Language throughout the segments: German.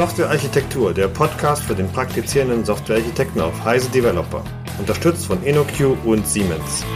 Softwarearchitektur, der Podcast für den praktizierenden Softwarearchitekten auf Heise Developer. Unterstützt von InnoQ und Siemens.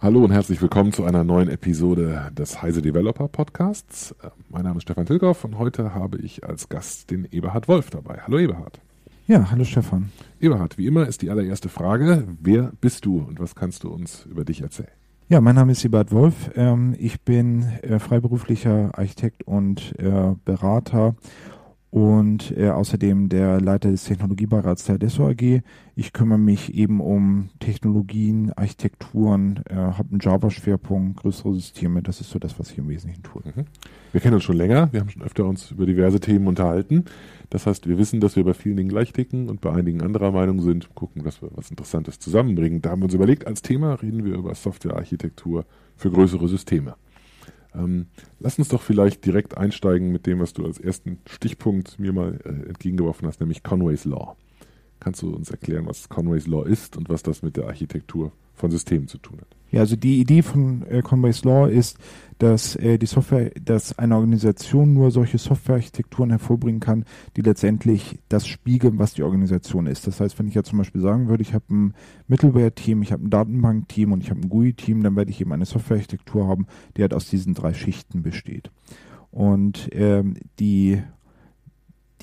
Hallo und herzlich willkommen zu einer neuen Episode des Heise Developer Podcasts. Mein Name ist Stefan Tilgoff und heute habe ich als Gast den Eberhard Wolf dabei. Hallo Eberhard. Ja, hallo Stefan. Eberhard, wie immer ist die allererste Frage, wer bist du und was kannst du uns über dich erzählen? Ja, mein Name ist Eberhard Wolf. Ähm, ich bin äh, freiberuflicher Architekt und äh, Berater und äh, außerdem der Leiter des Technologiebeirats der Adesso AG. Ich kümmere mich eben um Technologien, Architekturen, äh, habe einen Java-Schwerpunkt, größere Systeme. Das ist so das, was ich im Wesentlichen tue. Mhm. Wir kennen uns schon länger. Wir haben schon öfter uns über diverse Themen unterhalten. Das heißt, wir wissen, dass wir bei vielen Dingen gleich ticken und bei einigen anderer Meinung sind. Gucken, dass wir was Interessantes zusammenbringen. Da haben wir uns überlegt, als Thema reden wir über Softwarearchitektur für größere Systeme. Ähm, lass uns doch vielleicht direkt einsteigen mit dem, was du als ersten Stichpunkt mir mal äh, entgegengeworfen hast, nämlich Conway's Law. Kannst du uns erklären, was Conway's Law ist und was das mit der Architektur von Systemen zu tun hat? Ja, also die Idee von äh, Conway's Law ist, dass äh, die Software, dass eine Organisation nur solche Softwarearchitekturen hervorbringen kann, die letztendlich das spiegeln, was die Organisation ist. Das heißt, wenn ich ja zum Beispiel sagen würde, ich habe ein Middleware-Team, ich habe ein Datenbank-Team und ich habe ein GUI-Team, dann werde ich eben eine Softwarearchitektur haben, die halt aus diesen drei Schichten besteht. Und ähm, die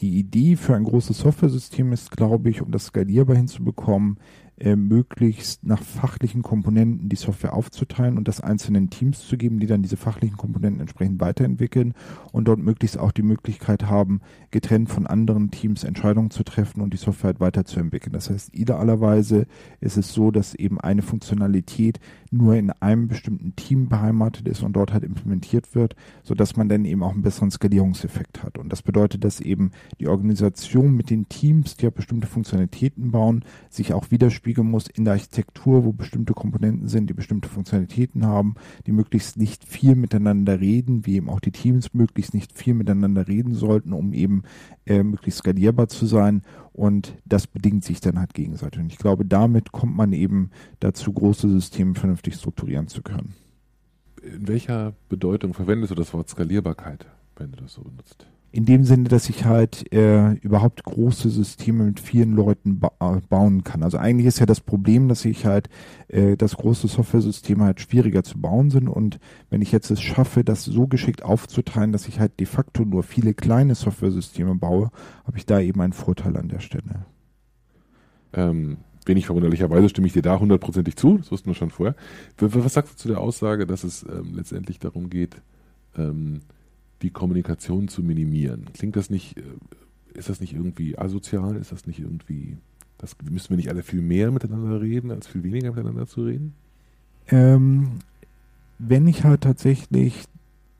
die Idee für ein großes Software-System ist, glaube ich, um das skalierbar hinzubekommen, äh, möglichst nach fachlichen Komponenten die Software aufzuteilen und das einzelnen Teams zu geben, die dann diese fachlichen Komponenten entsprechend weiterentwickeln und dort möglichst auch die Möglichkeit haben, getrennt von anderen Teams Entscheidungen zu treffen und die Software halt weiterzuentwickeln. Das heißt, idealerweise ist es so, dass eben eine Funktionalität nur in einem bestimmten Team beheimatet ist und dort halt implementiert wird, sodass man dann eben auch einen besseren Skalierungseffekt hat. Und das bedeutet, dass eben die Organisation mit den Teams, die ja bestimmte Funktionalitäten bauen, sich auch widerspiegeln muss in der Architektur, wo bestimmte Komponenten sind, die bestimmte Funktionalitäten haben, die möglichst nicht viel miteinander reden, wie eben auch die Teams möglichst nicht viel miteinander reden sollten, um eben äh, möglichst skalierbar zu sein und das bedingt sich dann halt gegenseitig. Und ich glaube, damit kommt man eben dazu, große Systeme vernünftig strukturieren zu können. In welcher Bedeutung verwendest du das Wort Skalierbarkeit, wenn du das so benutzt? In dem Sinne, dass ich halt äh, überhaupt große Systeme mit vielen Leuten ba äh, bauen kann. Also eigentlich ist ja das Problem, dass ich halt, äh, dass große Software-Systeme halt schwieriger zu bauen sind und wenn ich jetzt es schaffe, das so geschickt aufzuteilen, dass ich halt de facto nur viele kleine Software-Systeme baue, habe ich da eben einen Vorteil an der Stelle. Ähm, wenig verwunderlicherweise stimme ich dir da hundertprozentig zu, das wussten wir schon vorher. Was sagst du zu der Aussage, dass es ähm, letztendlich darum geht, ähm, die Kommunikation zu minimieren. Klingt das nicht, äh, ist das nicht irgendwie asozial? Ist das nicht irgendwie, das, müssen wir nicht alle viel mehr miteinander reden, als viel weniger miteinander zu reden? Ähm, wenn ich halt tatsächlich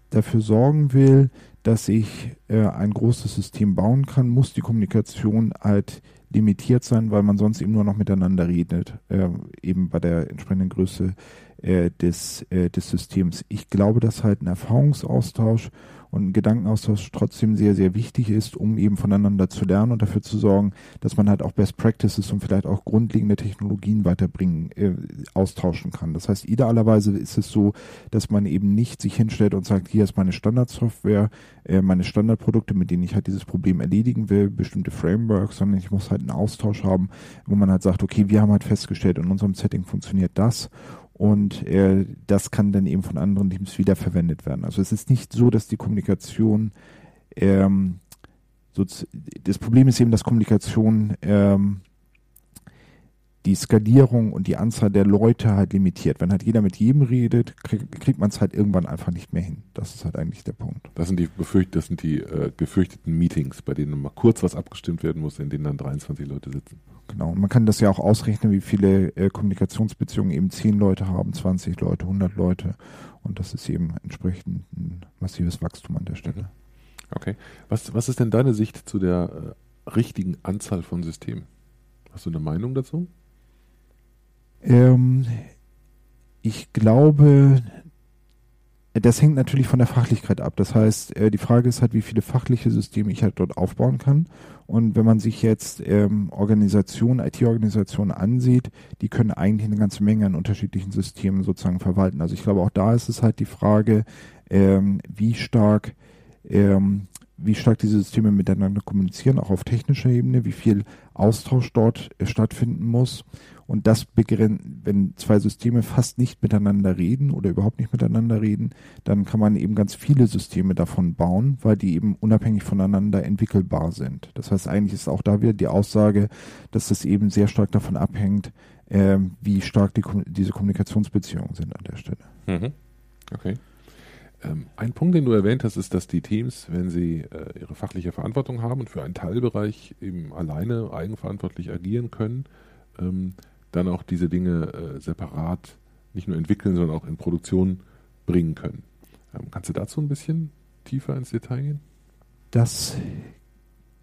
dafür sorgen will, dass ich äh, ein großes System bauen kann, muss die Kommunikation halt limitiert sein, weil man sonst eben nur noch miteinander redet, äh, eben bei der entsprechenden Größe äh, des, äh, des Systems. Ich glaube, dass halt ein Erfahrungsaustausch und ein Gedankenaustausch trotzdem sehr, sehr wichtig ist, um eben voneinander zu lernen und dafür zu sorgen, dass man halt auch Best Practices und vielleicht auch grundlegende Technologien weiterbringen, äh, austauschen kann. Das heißt, idealerweise ist es so, dass man eben nicht sich hinstellt und sagt, hier ist meine Standardsoftware, äh, meine Standardprodukte, mit denen ich halt dieses Problem erledigen will, bestimmte Frameworks, sondern ich muss halt einen Austausch haben, wo man halt sagt, okay, wir haben halt festgestellt, in unserem Setting funktioniert das und äh, das kann dann eben von anderen Teams wiederverwendet werden. Also es ist nicht so, dass die Kommunikation ähm, so, das Problem ist eben, dass Kommunikation ähm, die Skalierung und die Anzahl der Leute halt limitiert. Wenn halt jeder mit jedem redet, krieg, kriegt man es halt irgendwann einfach nicht mehr hin. Das ist halt eigentlich der Punkt. Das sind die, befürcht, das sind die äh, gefürchteten Meetings, bei denen mal kurz was abgestimmt werden muss, in denen dann 23 Leute sitzen. Genau. Und man kann das ja auch ausrechnen, wie viele äh, Kommunikationsbeziehungen eben 10 Leute haben, 20 Leute, 100 Leute. Und das ist eben entsprechend ein massives Wachstum an der Stelle. Okay. Was, was ist denn deine Sicht zu der äh, richtigen Anzahl von Systemen? Hast du eine Meinung dazu? Ähm, ich glaube, das hängt natürlich von der Fachlichkeit ab. Das heißt, äh, die Frage ist halt, wie viele fachliche Systeme ich halt dort aufbauen kann. Und wenn man sich jetzt ähm, Organisationen, IT-Organisationen ansieht, die können eigentlich eine ganze Menge an unterschiedlichen Systemen sozusagen verwalten. Also ich glaube, auch da ist es halt die Frage, ähm, wie stark ähm, wie stark diese Systeme miteinander kommunizieren, auch auf technischer Ebene, wie viel Austausch dort äh, stattfinden muss. Und das begrenzt, wenn zwei Systeme fast nicht miteinander reden oder überhaupt nicht miteinander reden, dann kann man eben ganz viele Systeme davon bauen, weil die eben unabhängig voneinander entwickelbar sind. Das heißt, eigentlich ist auch da wieder die Aussage, dass das eben sehr stark davon abhängt, äh, wie stark die, diese Kommunikationsbeziehungen sind an der Stelle. Mhm. Okay. Ähm, ein Punkt, den du erwähnt hast, ist, dass die Teams, wenn sie äh, ihre fachliche Verantwortung haben und für einen Teilbereich eben alleine eigenverantwortlich agieren können, ähm, dann auch diese Dinge äh, separat nicht nur entwickeln, sondern auch in Produktion bringen können. Ähm, kannst du dazu ein bisschen tiefer ins Detail gehen? Das,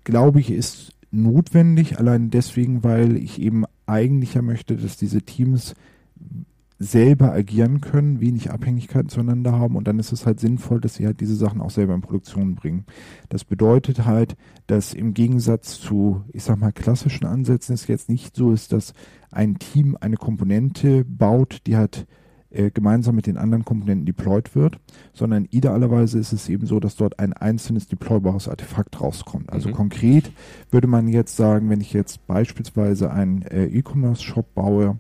glaube ich, ist notwendig, allein deswegen, weil ich eben eigentlich ja möchte, dass diese Teams selber agieren können, wenig Abhängigkeiten zueinander haben und dann ist es halt sinnvoll, dass sie halt diese Sachen auch selber in Produktion bringen. Das bedeutet halt, dass im Gegensatz zu, ich sag mal, klassischen Ansätzen es jetzt nicht so ist, dass ein Team eine Komponente baut, die halt äh, gemeinsam mit den anderen Komponenten deployed wird, sondern idealerweise ist es eben so, dass dort ein einzelnes deploybares Artefakt rauskommt. Also mhm. konkret würde man jetzt sagen, wenn ich jetzt beispielsweise einen äh, E-Commerce-Shop baue,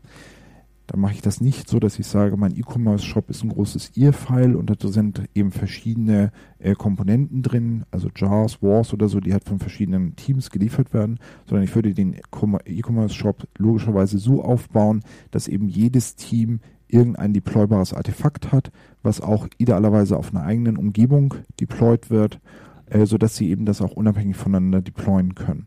dann mache ich das nicht so, dass ich sage, mein E-Commerce-Shop ist ein großes IR-File und da sind eben verschiedene äh, Komponenten drin, also Jars, Wars oder so, die halt von verschiedenen Teams geliefert werden, sondern ich würde den E-Commerce-Shop logischerweise so aufbauen, dass eben jedes Team irgendein deploybares Artefakt hat, was auch idealerweise auf einer eigenen Umgebung deployed wird, äh, sodass sie eben das auch unabhängig voneinander deployen können.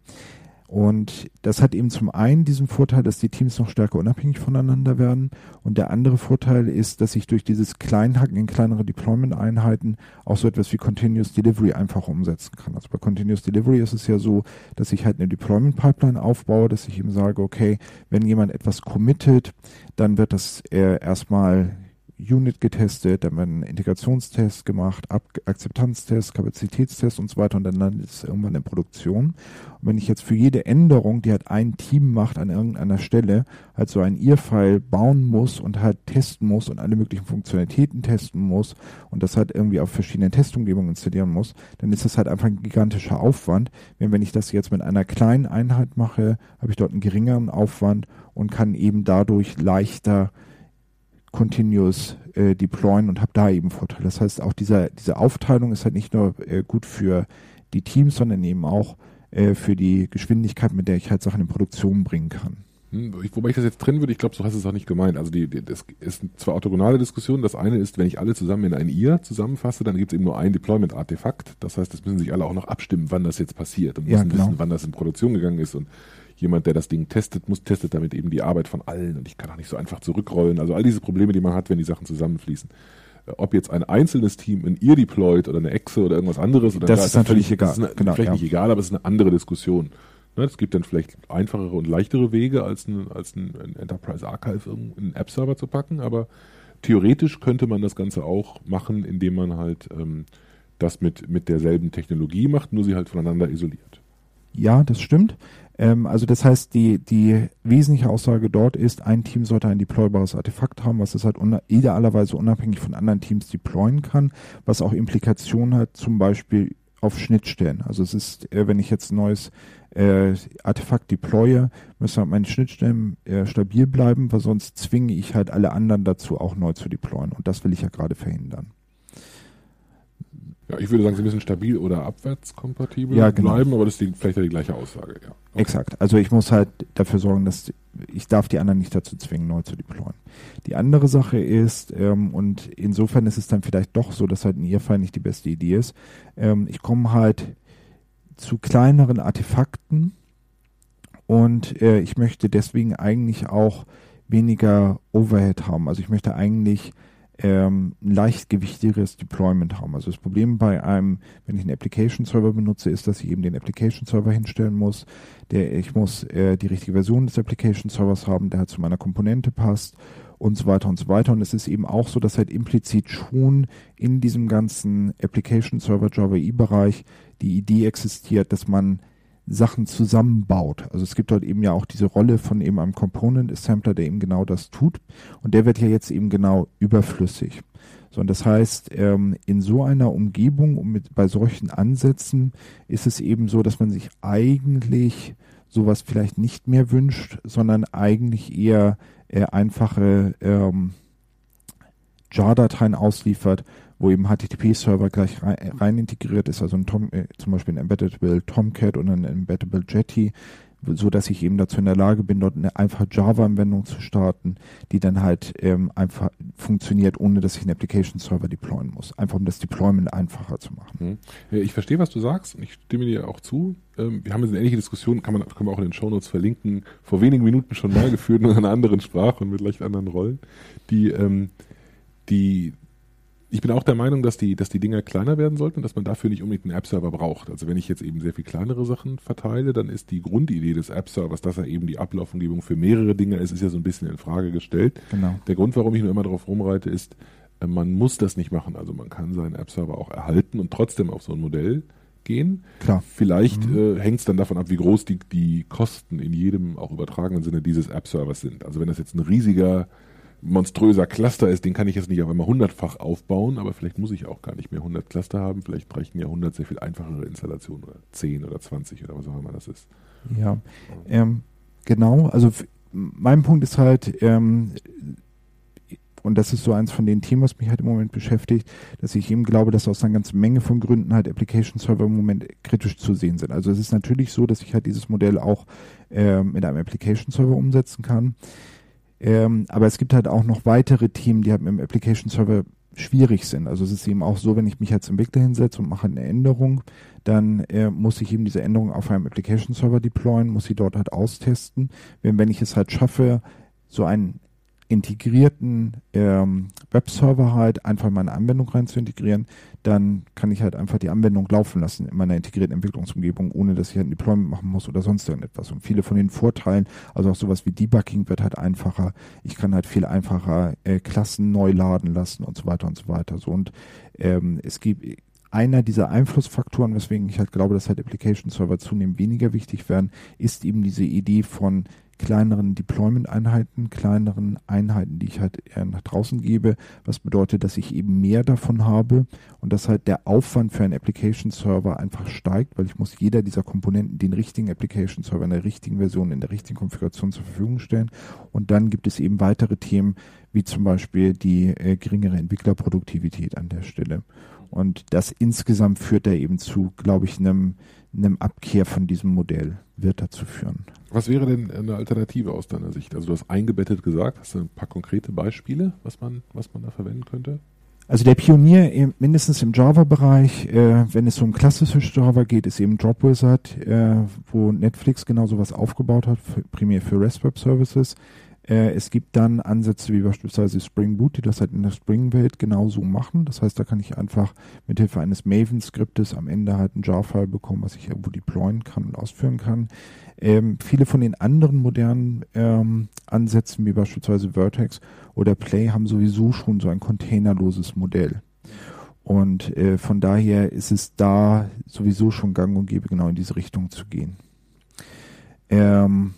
Und das hat eben zum einen diesen Vorteil, dass die Teams noch stärker unabhängig voneinander werden. Und der andere Vorteil ist, dass ich durch dieses Kleinhacken in kleinere Deployment-Einheiten auch so etwas wie Continuous Delivery einfach umsetzen kann. Also bei Continuous Delivery ist es ja so, dass ich halt eine Deployment-Pipeline aufbaue, dass ich eben sage, okay, wenn jemand etwas committet, dann wird das äh, erstmal Unit getestet, dann werden Integrationstests gemacht, Ab Akzeptanztests, Kapazitätstests und so weiter und dann landet es irgendwann in Produktion. Und wenn ich jetzt für jede Änderung, die halt ein Team macht an irgendeiner Stelle, halt so ein IR-File bauen muss und halt testen muss und alle möglichen Funktionalitäten testen muss und das halt irgendwie auf verschiedenen Testumgebungen installieren muss, dann ist das halt einfach ein gigantischer Aufwand. Wenn, wenn ich das jetzt mit einer kleinen Einheit mache, habe ich dort einen geringeren Aufwand und kann eben dadurch leichter continuous äh, deployen und habe da eben Vorteile. Das heißt, auch dieser, diese Aufteilung ist halt nicht nur äh, gut für die Teams, sondern eben auch äh, für die Geschwindigkeit, mit der ich halt Sachen in Produktion bringen kann. Hm, wobei ich das jetzt trennen würde, ich glaube, so hast du es auch nicht gemeint. Also die, die, das ist zwar orthogonale Diskussion. Das eine ist, wenn ich alle zusammen in ein IR zusammenfasse, dann gibt es eben nur ein Deployment-Artefakt. Das heißt, es müssen sich alle auch noch abstimmen, wann das jetzt passiert und müssen ja, genau. wissen, wann das in Produktion gegangen ist und jemand, der das Ding testet, muss testet damit eben die Arbeit von allen und ich kann auch nicht so einfach zurückrollen. Also all diese Probleme, die man hat, wenn die Sachen zusammenfließen. Äh, ob jetzt ein einzelnes Team in ihr deployt oder eine Exe oder irgendwas anderes, oder das ist natürlich völlig, egal. Das ist genau, vielleicht ja. nicht egal, aber es ist eine andere Diskussion. Ne, es gibt dann vielleicht einfachere und leichtere Wege, als ein, als ein Enterprise Archive in einen App-Server zu packen, aber theoretisch könnte man das Ganze auch machen, indem man halt ähm, das mit, mit derselben Technologie macht, nur sie halt voneinander isoliert. Ja, das stimmt. Ähm, also das heißt, die, die wesentliche Aussage dort ist, ein Team sollte ein deploybares Artefakt haben, was es halt una idealerweise unabhängig von anderen Teams deployen kann, was auch Implikationen hat, zum Beispiel auf Schnittstellen. Also es ist, äh, wenn ich jetzt ein neues äh, Artefakt deploye, müssen halt meine Schnittstellen äh, stabil bleiben, weil sonst zwinge ich halt alle anderen dazu, auch neu zu deployen. Und das will ich ja gerade verhindern. Ja, ich würde sagen, sie müssen stabil oder abwärtskompatibel ja, genau. bleiben, aber das ist die, vielleicht ja die gleiche Aussage. Ja. Okay. Exakt. Also ich muss halt dafür sorgen, dass ich darf die anderen nicht dazu zwingen, neu zu deployen. Die andere Sache ist, ähm, und insofern ist es dann vielleicht doch so, dass halt ein IR-File nicht die beste Idee ist, ähm, ich komme halt zu kleineren Artefakten und äh, ich möchte deswegen eigentlich auch weniger Overhead haben. Also ich möchte eigentlich ähm, leichtgewichtigeres Deployment haben. Also das Problem bei einem, wenn ich einen Application Server benutze, ist, dass ich eben den Application Server hinstellen muss. Der, ich muss äh, die richtige Version des Application Servers haben, der halt zu meiner Komponente passt. und so weiter und so weiter. Und es ist eben auch so, dass halt implizit schon in diesem ganzen Application Server Java E-Bereich die Idee existiert, dass man Sachen zusammenbaut. Also es gibt dort eben ja auch diese Rolle von eben einem Component Assembler, der eben genau das tut. Und der wird ja jetzt eben genau überflüssig. So, und das heißt, ähm, in so einer Umgebung und mit, bei solchen Ansätzen ist es eben so, dass man sich eigentlich sowas vielleicht nicht mehr wünscht, sondern eigentlich eher äh, einfache ähm, JAR-Dateien ausliefert, wo eben HTTP-Server gleich rein, rein, integriert ist, also ein Tom, äh, zum Beispiel ein Embeddable Tomcat und ein Embeddable Jetty, so dass ich eben dazu in der Lage bin, dort eine einfache Java-Anwendung zu starten, die dann halt ähm, einfach funktioniert, ohne dass ich einen Application-Server deployen muss. Einfach um das Deployment einfacher zu machen. Hm. Ich verstehe, was du sagst und ich stimme dir auch zu. Ähm, wir haben jetzt eine ähnliche Diskussion, kann man, können wir auch in den Shownotes verlinken, vor wenigen Minuten schon mal geführt, in einer anderen Sprache und mit leicht anderen Rollen, die, ähm, die ich bin auch der Meinung, dass die, dass die Dinger kleiner werden sollten und dass man dafür nicht unbedingt einen App-Server braucht. Also wenn ich jetzt eben sehr viel kleinere Sachen verteile, dann ist die Grundidee des App-Servers, dass er eben die Ablaufungebung für mehrere Dinge ist, ist ja so ein bisschen in Frage gestellt. Genau. Der Grund, warum ich nur immer darauf rumreite, ist, äh, man muss das nicht machen. Also man kann seinen App-Server auch erhalten und trotzdem auf so ein Modell gehen. Klar. Vielleicht mhm. äh, hängt es dann davon ab, wie groß die, die Kosten in jedem auch übertragenen Sinne dieses App-Servers sind. Also wenn das jetzt ein riesiger monströser Cluster ist, den kann ich jetzt nicht auf einmal hundertfach aufbauen, aber vielleicht muss ich auch gar nicht mehr 100 Cluster haben, vielleicht reichen ja 100 sehr viel einfachere Installationen oder 10 oder 20 oder was auch immer das ist. Ja, ähm, genau, also mein Punkt ist halt, ähm, und das ist so eins von den Themen, was mich halt im Moment beschäftigt, dass ich eben glaube, dass aus einer ganzen Menge von Gründen halt Application Server im Moment kritisch zu sehen sind. Also es ist natürlich so, dass ich halt dieses Modell auch äh, mit einem Application Server umsetzen kann. Ähm, aber es gibt halt auch noch weitere Themen, die halt mit Application Server schwierig sind. Also es ist eben auch so, wenn ich mich als Entwickler hinsetze und mache eine Änderung, dann äh, muss ich eben diese Änderung auf einem Application Server deployen, muss sie dort halt austesten. Wenn, wenn ich es halt schaffe, so einen integrierten ähm, Webserver halt einfach in meine Anwendung rein zu integrieren, dann kann ich halt einfach die Anwendung laufen lassen in meiner integrierten Entwicklungsumgebung, ohne dass ich halt ein Deployment machen muss oder sonst irgendetwas. Und viele von den Vorteilen, also auch sowas wie Debugging wird halt einfacher. Ich kann halt viel einfacher äh, Klassen neu laden lassen und so weiter und so weiter. So und ähm, es gibt einer dieser Einflussfaktoren, weswegen ich halt glaube, dass halt Application Server zunehmend weniger wichtig werden, ist eben diese Idee von kleineren Deployment-Einheiten, kleineren Einheiten, die ich halt eher nach draußen gebe, was bedeutet, dass ich eben mehr davon habe und dass halt der Aufwand für einen Application-Server einfach steigt, weil ich muss jeder dieser Komponenten den richtigen Application-Server in der richtigen Version, in der richtigen Konfiguration zur Verfügung stellen und dann gibt es eben weitere Themen, wie zum Beispiel die äh, geringere Entwicklerproduktivität an der Stelle. Und das insgesamt führt da eben zu, glaube ich, einem, einem Abkehr von diesem Modell, wird dazu führen. Was wäre denn eine Alternative aus deiner Sicht? Also du hast eingebettet gesagt, hast du ein paar konkrete Beispiele, was man, was man da verwenden könnte? Also der Pionier mindestens im Java-Bereich, äh, wenn es um klassisches Java geht, ist eben Dropwizard, äh, wo Netflix genau sowas aufgebaut hat, für, primär für REST Web Services. Äh, es gibt dann Ansätze wie beispielsweise Spring Boot, die das halt in der Spring-Welt genauso machen. Das heißt, da kann ich einfach mit Hilfe eines Maven-Skriptes am Ende halt ein Jar-File bekommen, was ich irgendwo deployen kann und ausführen kann. Ähm, viele von den anderen modernen ähm, Ansätzen, wie beispielsweise Vertex oder Play, haben sowieso schon so ein containerloses Modell. Und äh, von daher ist es da sowieso schon gang und gäbe, genau in diese Richtung zu gehen. Ähm,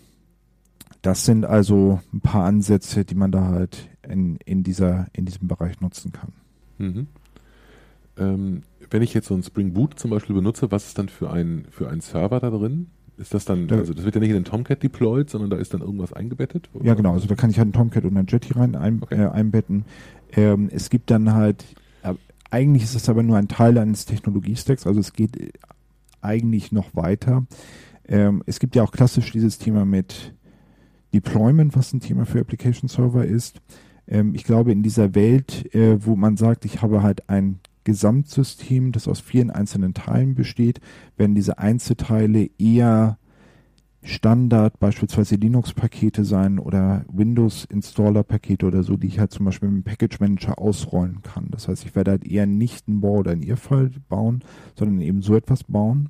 das sind also ein paar Ansätze, die man da halt in, in, dieser, in diesem Bereich nutzen kann. Mhm. Ähm, wenn ich jetzt so ein Spring Boot zum Beispiel benutze, was ist dann für ein, für ein Server da drin? Ist das dann, also das wird ja nicht in den Tomcat deployed, sondern da ist dann irgendwas eingebettet? Oder? Ja, genau. Also da kann ich halt einen Tomcat und einen Jetty rein ein, okay. äh, einbetten. Ähm, es gibt dann halt, äh, eigentlich ist es aber nur ein Teil eines Technologiestacks, also es geht äh, eigentlich noch weiter. Ähm, es gibt ja auch klassisch dieses Thema mit Deployment, was ein Thema für Application Server ist. Ähm, ich glaube, in dieser Welt, äh, wo man sagt, ich habe halt ein Gesamtsystem, das aus vielen einzelnen Teilen besteht, werden diese Einzelteile eher Standard, beispielsweise Linux-Pakete sein oder Windows-Installer-Pakete oder so, die ich halt zum Beispiel mit dem Package Manager ausrollen kann. Das heißt, ich werde halt eher nicht ein Bohr oder ein IRFile bauen, sondern eben so etwas bauen.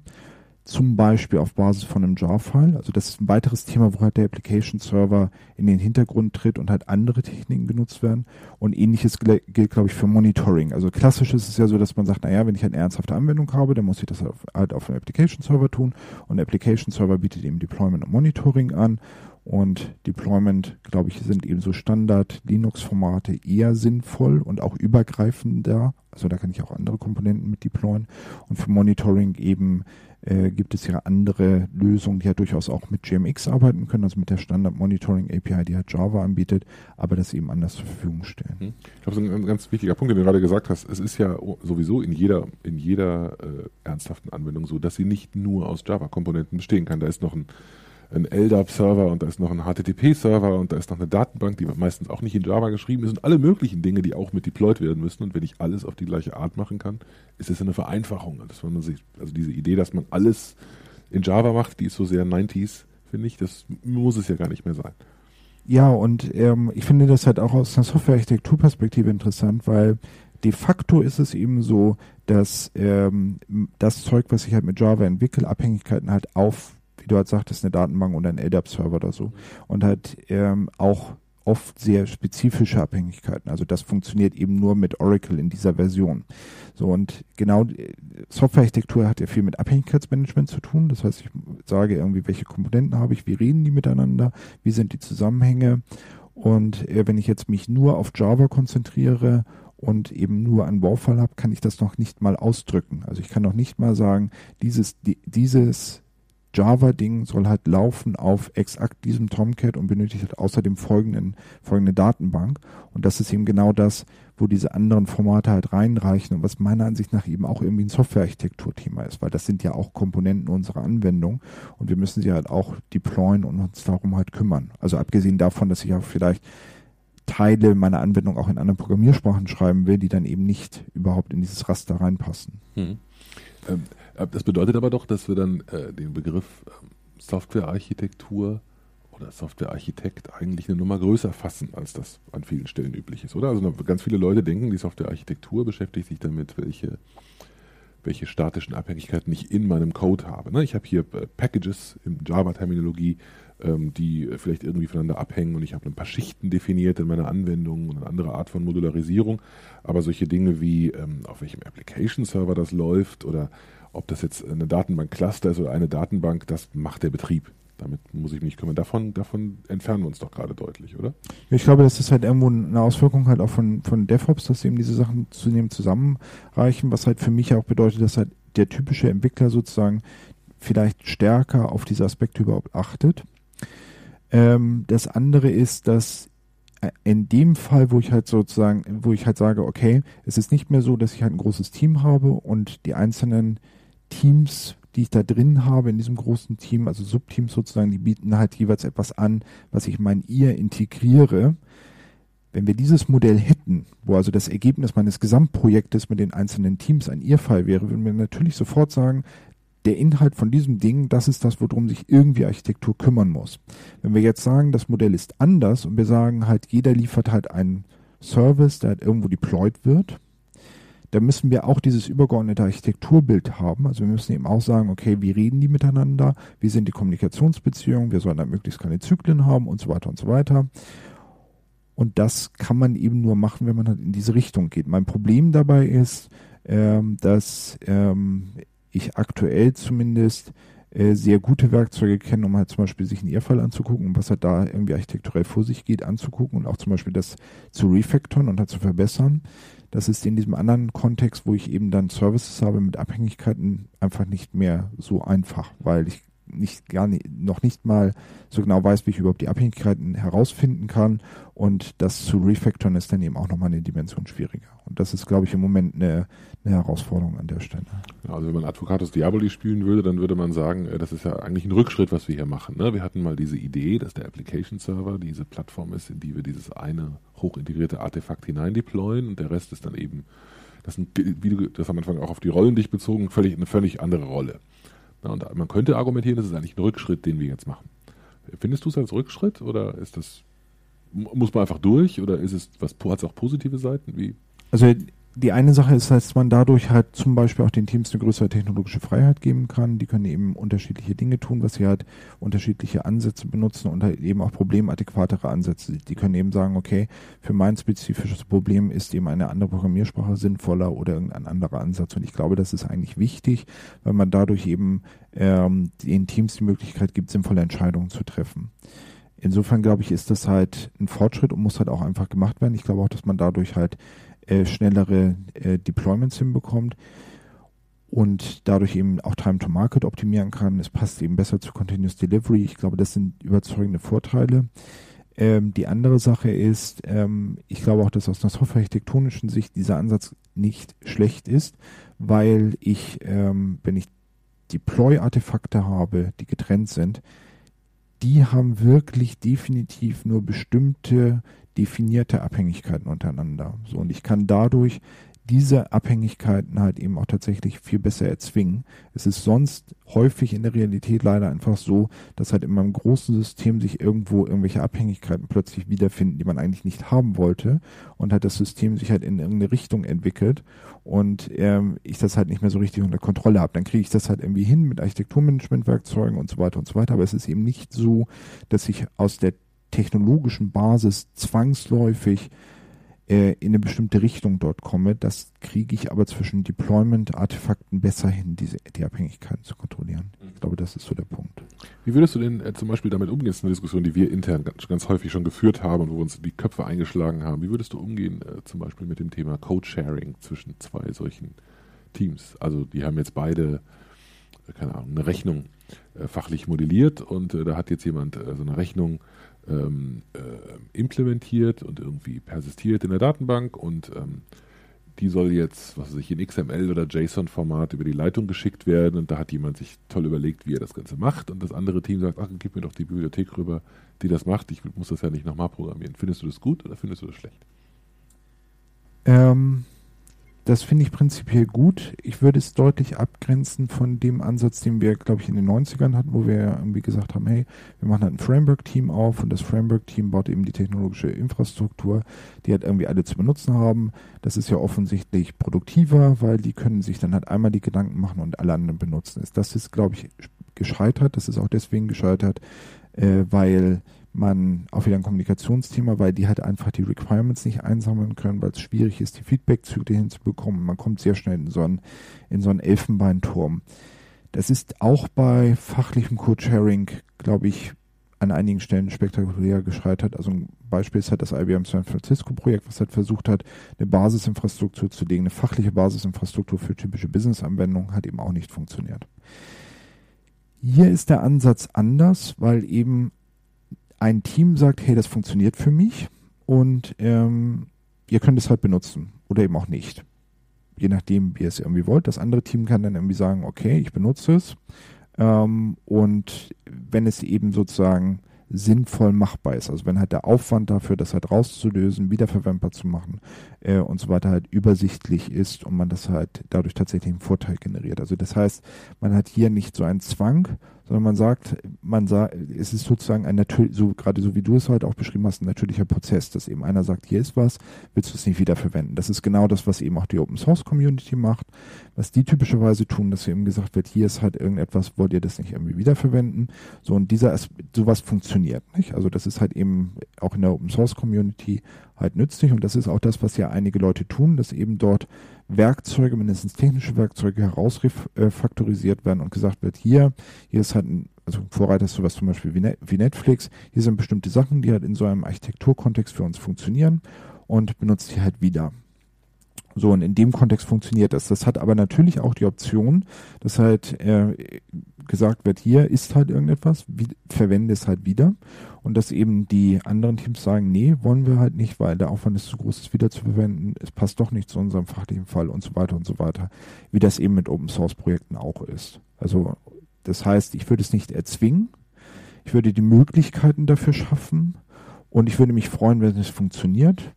Zum Beispiel auf Basis von einem JAR-File. Also das ist ein weiteres Thema, wo halt der Application Server in den Hintergrund tritt und halt andere Techniken genutzt werden. Und ähnliches gilt, glaube ich, für Monitoring. Also klassisch ist es ja so, dass man sagt, naja, wenn ich eine ernsthafte Anwendung habe, dann muss ich das halt auf einem Application Server tun. Und der Application Server bietet eben Deployment und Monitoring an. Und Deployment, glaube ich, sind eben so Standard-Linux-Formate eher sinnvoll und auch übergreifender. Also da kann ich auch andere Komponenten mit deployen. Und für Monitoring eben äh, gibt es ja andere Lösungen, die ja durchaus auch mit GMX arbeiten können, also mit der Standard Monitoring API, die halt Java anbietet, aber das eben anders zur Verfügung stellen. Hm. Ich glaube, so ein ganz wichtiger Punkt, den du gerade gesagt hast, es ist ja sowieso in jeder, in jeder äh, ernsthaften Anwendung so, dass sie nicht nur aus Java-Komponenten bestehen kann. Da ist noch ein ein LDAP-Server und da ist noch ein HTTP-Server und da ist noch eine Datenbank, die meistens auch nicht in Java geschrieben ist und alle möglichen Dinge, die auch mit deployed werden müssen. Und wenn ich alles auf die gleiche Art machen kann, ist es eine Vereinfachung. Das, man sich, also diese Idee, dass man alles in Java macht, die ist so sehr 90s, finde ich, das muss es ja gar nicht mehr sein. Ja, und ähm, ich finde das halt auch aus einer Software-Architekturperspektive interessant, weil de facto ist es eben so, dass ähm, das Zeug, was ich halt mit Java entwickle, Abhängigkeiten halt auf wie du halt sagtest, eine Datenbank oder ein LDAP-Server oder so. Und hat ähm, auch oft sehr spezifische Abhängigkeiten. Also das funktioniert eben nur mit Oracle in dieser Version. So und genau äh, Softwarearchitektur hat ja viel mit Abhängigkeitsmanagement zu tun. Das heißt, ich sage irgendwie, welche Komponenten habe ich, wie reden die miteinander, wie sind die Zusammenhänge. Und äh, wenn ich jetzt mich nur auf Java konzentriere und eben nur einen Baufall habe, kann ich das noch nicht mal ausdrücken. Also ich kann noch nicht mal sagen, dieses, die, dieses Java-Ding soll halt laufen auf exakt diesem Tomcat und benötigt halt außerdem folgenden, folgende Datenbank. Und das ist eben genau das, wo diese anderen Formate halt reinreichen und was meiner Ansicht nach eben auch irgendwie ein Softwarearchitektur-Thema ist, weil das sind ja auch Komponenten unserer Anwendung und wir müssen sie halt auch deployen und uns darum halt kümmern. Also abgesehen davon, dass ich auch vielleicht Teile meiner Anwendung auch in anderen Programmiersprachen schreiben will, die dann eben nicht überhaupt in dieses Raster reinpassen. Hm. Ähm, äh, das bedeutet aber doch, dass wir dann äh, den Begriff ähm, Softwarearchitektur oder Softwarearchitekt eigentlich eine Nummer größer fassen, als das an vielen Stellen üblich ist, oder? Also ganz viele Leute denken, die Softwarearchitektur beschäftigt sich damit, welche, welche statischen Abhängigkeiten ich in meinem Code habe. Ne? Ich habe hier äh, Packages in Java-Terminologie, ähm, die vielleicht irgendwie voneinander abhängen und ich habe ein paar Schichten definiert in meiner Anwendung und eine andere Art von Modularisierung. Aber solche Dinge wie ähm, auf welchem Application-Server das läuft oder ob das jetzt eine Datenbank-Cluster ist oder eine Datenbank, das macht der Betrieb. Damit muss ich mich kümmern. Davon, davon entfernen wir uns doch gerade deutlich, oder? Ich glaube, das ist halt irgendwo eine Auswirkung halt auch von, von DevOps, dass eben diese Sachen zunehmend zusammenreichen, was halt für mich auch bedeutet, dass halt der typische Entwickler sozusagen vielleicht stärker auf diese Aspekte überhaupt achtet. Ähm, das andere ist, dass äh, in dem Fall, wo ich halt sozusagen, wo ich halt sage, okay, es ist nicht mehr so, dass ich halt ein großes Team habe und die einzelnen Teams, die ich da drin habe in diesem großen Team, also Subteams sozusagen, die bieten halt jeweils etwas an, was ich mein ihr integriere. Wenn wir dieses Modell hätten, wo also das Ergebnis meines Gesamtprojektes mit den einzelnen Teams ein Ihr-Fall wäre, würden wir natürlich sofort sagen, der Inhalt von diesem Ding, das ist das, worum sich irgendwie Architektur kümmern muss. Wenn wir jetzt sagen, das Modell ist anders und wir sagen halt, jeder liefert halt einen Service, der halt irgendwo deployed wird, dann müssen wir auch dieses übergeordnete Architekturbild haben. Also wir müssen eben auch sagen, okay, wie reden die miteinander, wie sind die Kommunikationsbeziehungen, wir sollen da möglichst keine Zyklen haben und so weiter und so weiter. Und das kann man eben nur machen, wenn man halt in diese Richtung geht. Mein Problem dabei ist, ähm, dass ähm, ich aktuell zumindest äh, sehr gute Werkzeuge kenne, um halt zum Beispiel sich einen Irrfall anzugucken was halt da irgendwie architekturell vor sich geht, anzugucken und auch zum Beispiel das zu refactoren und halt zu verbessern. Das ist in diesem anderen Kontext, wo ich eben dann Services habe mit Abhängigkeiten, einfach nicht mehr so einfach, weil ich nicht gar nicht, noch nicht mal so genau weiß, wie ich überhaupt die Abhängigkeiten herausfinden kann. Und das zu refactoren ist dann eben auch nochmal eine Dimension schwieriger. Und das ist, glaube ich, im Moment eine, eine Herausforderung an der Stelle. Also wenn man Advocatus Diaboli spielen würde, dann würde man sagen, äh, das ist ja eigentlich ein Rückschritt, was wir hier machen. Ne? Wir hatten mal diese Idee, dass der Application Server diese Plattform ist, in die wir dieses eine hochintegrierte Artefakt hinein deployen und der Rest ist dann eben, das sind, wie du das am Anfang auch auf die Rollen dich bezogen, völlig, eine völlig andere Rolle. Na, und man könnte argumentieren, das ist eigentlich ein Rückschritt, den wir jetzt machen. Findest du es als Rückschritt oder ist das, muss man einfach durch oder ist es was, hat es auch positive Seiten? Wie? Also die eine Sache ist, dass man dadurch halt zum Beispiel auch den Teams eine größere technologische Freiheit geben kann. Die können eben unterschiedliche Dinge tun, was sie halt unterschiedliche Ansätze benutzen und halt eben auch problemadäquatere Ansätze. Die können eben sagen, okay, für mein spezifisches Problem ist eben eine andere Programmiersprache sinnvoller oder irgendein anderer Ansatz. Und ich glaube, das ist eigentlich wichtig, weil man dadurch eben ähm, den Teams die Möglichkeit gibt, sinnvolle Entscheidungen zu treffen. Insofern glaube ich, ist das halt ein Fortschritt und muss halt auch einfach gemacht werden. Ich glaube auch, dass man dadurch halt äh, schnellere äh, Deployments hinbekommt und dadurch eben auch Time to Market optimieren kann. Es passt eben besser zu Continuous Delivery. Ich glaube, das sind überzeugende Vorteile. Ähm, die andere Sache ist, ähm, ich glaube auch, dass aus einer softwarearchitektonischen Sicht dieser Ansatz nicht schlecht ist, weil ich, ähm, wenn ich Deploy-Artefakte habe, die getrennt sind, die haben wirklich definitiv nur bestimmte definierte Abhängigkeiten untereinander. So, und ich kann dadurch diese Abhängigkeiten halt eben auch tatsächlich viel besser erzwingen. Es ist sonst häufig in der Realität leider einfach so, dass halt in meinem großen System sich irgendwo irgendwelche Abhängigkeiten plötzlich wiederfinden, die man eigentlich nicht haben wollte und halt das System sich halt in irgendeine Richtung entwickelt und ähm, ich das halt nicht mehr so richtig unter Kontrolle habe. Dann kriege ich das halt irgendwie hin mit Architekturmanagementwerkzeugen und so weiter und so weiter, aber es ist eben nicht so, dass ich aus der technologischen Basis zwangsläufig äh, in eine bestimmte Richtung dort komme. Das kriege ich aber zwischen Deployment-Artefakten besser hin, diese, die Abhängigkeiten zu kontrollieren. Ich glaube, das ist so der Punkt. Wie würdest du denn äh, zum Beispiel damit umgehen? Das ist eine Diskussion, die wir intern ganz, ganz häufig schon geführt haben und wo wir uns die Köpfe eingeschlagen haben. Wie würdest du umgehen äh, zum Beispiel mit dem Thema Code-Sharing zwischen zwei solchen Teams? Also die haben jetzt beide, äh, keine Ahnung, eine Rechnung äh, fachlich modelliert und äh, da hat jetzt jemand so eine Rechnung ähm, äh, implementiert und irgendwie persistiert in der Datenbank und ähm, die soll jetzt, was weiß ich, in XML oder JSON-Format über die Leitung geschickt werden und da hat jemand sich toll überlegt, wie er das Ganze macht und das andere Team sagt, ach, gib mir doch die Bibliothek rüber, die das macht, ich muss das ja nicht nochmal programmieren. Findest du das gut oder findest du das schlecht? Ähm, das finde ich prinzipiell gut. Ich würde es deutlich abgrenzen von dem Ansatz, den wir, glaube ich, in den 90ern hatten, wo wir irgendwie gesagt haben, hey, wir machen halt ein Framework-Team auf und das Framework-Team baut eben die technologische Infrastruktur, die halt irgendwie alle zu benutzen haben. Das ist ja offensichtlich produktiver, weil die können sich dann halt einmal die Gedanken machen und alle anderen benutzen. Das ist, glaube ich, gescheitert. Das ist auch deswegen gescheitert, äh, weil man auch wieder ein Kommunikationsthema, weil die halt einfach die Requirements nicht einsammeln können, weil es schwierig ist, die Feedback-Zyklen hinzubekommen. Man kommt sehr schnell in so einen, in so einen Elfenbeinturm. Das ist auch bei fachlichem Code-Sharing, glaube ich, an einigen Stellen spektakulär gescheitert. Also ein Beispiel ist halt das IBM San Francisco Projekt, was halt versucht hat, eine Basisinfrastruktur zu legen, eine fachliche Basisinfrastruktur für typische Business-Anwendungen, hat eben auch nicht funktioniert. Hier ist der Ansatz anders, weil eben ein Team sagt, hey, das funktioniert für mich und ähm, ihr könnt es halt benutzen oder eben auch nicht. Je nachdem, wie ihr es irgendwie wollt. Das andere Team kann dann irgendwie sagen, okay, ich benutze es. Ähm, und wenn es eben sozusagen sinnvoll machbar ist. Also wenn halt der Aufwand dafür, das halt rauszulösen, wiederverwendbar zu machen äh, und so weiter halt übersichtlich ist und man das halt dadurch tatsächlich einen Vorteil generiert. Also das heißt, man hat hier nicht so einen Zwang, sondern man sagt, man sagt, es ist sozusagen ein natürlich, so gerade so wie du es halt auch beschrieben hast, ein natürlicher Prozess, dass eben einer sagt, hier ist was, willst du es nicht wiederverwenden? Das ist genau das, was eben auch die Open Source Community macht, was die typischerweise tun, dass eben gesagt wird, hier ist halt irgendetwas, wollt ihr das nicht irgendwie wiederverwenden? So und dieser, sowas funktioniert, nicht? Also das ist halt eben auch in der Open Source Community halt nützlich und das ist auch das, was ja einige Leute tun, dass eben dort Werkzeuge, mindestens technische Werkzeuge herausfaktorisiert werden und gesagt wird, hier, hier ist halt ein, also Vorreiter ist sowas zum Beispiel wie, Net, wie Netflix, hier sind bestimmte Sachen, die halt in so einem Architekturkontext für uns funktionieren und benutzt die halt wieder. So, und in dem Kontext funktioniert das. Das hat aber natürlich auch die Option, dass halt äh, gesagt wird, hier ist halt irgendetwas, wie, verwende es halt wieder. Und dass eben die anderen Teams sagen, nee, wollen wir halt nicht, weil der Aufwand ist zu groß, es wieder zu verwenden, es passt doch nicht zu unserem fachlichen Fall und so weiter und so weiter. Wie das eben mit Open Source Projekten auch ist. Also, das heißt, ich würde es nicht erzwingen, ich würde die Möglichkeiten dafür schaffen und ich würde mich freuen, wenn es funktioniert.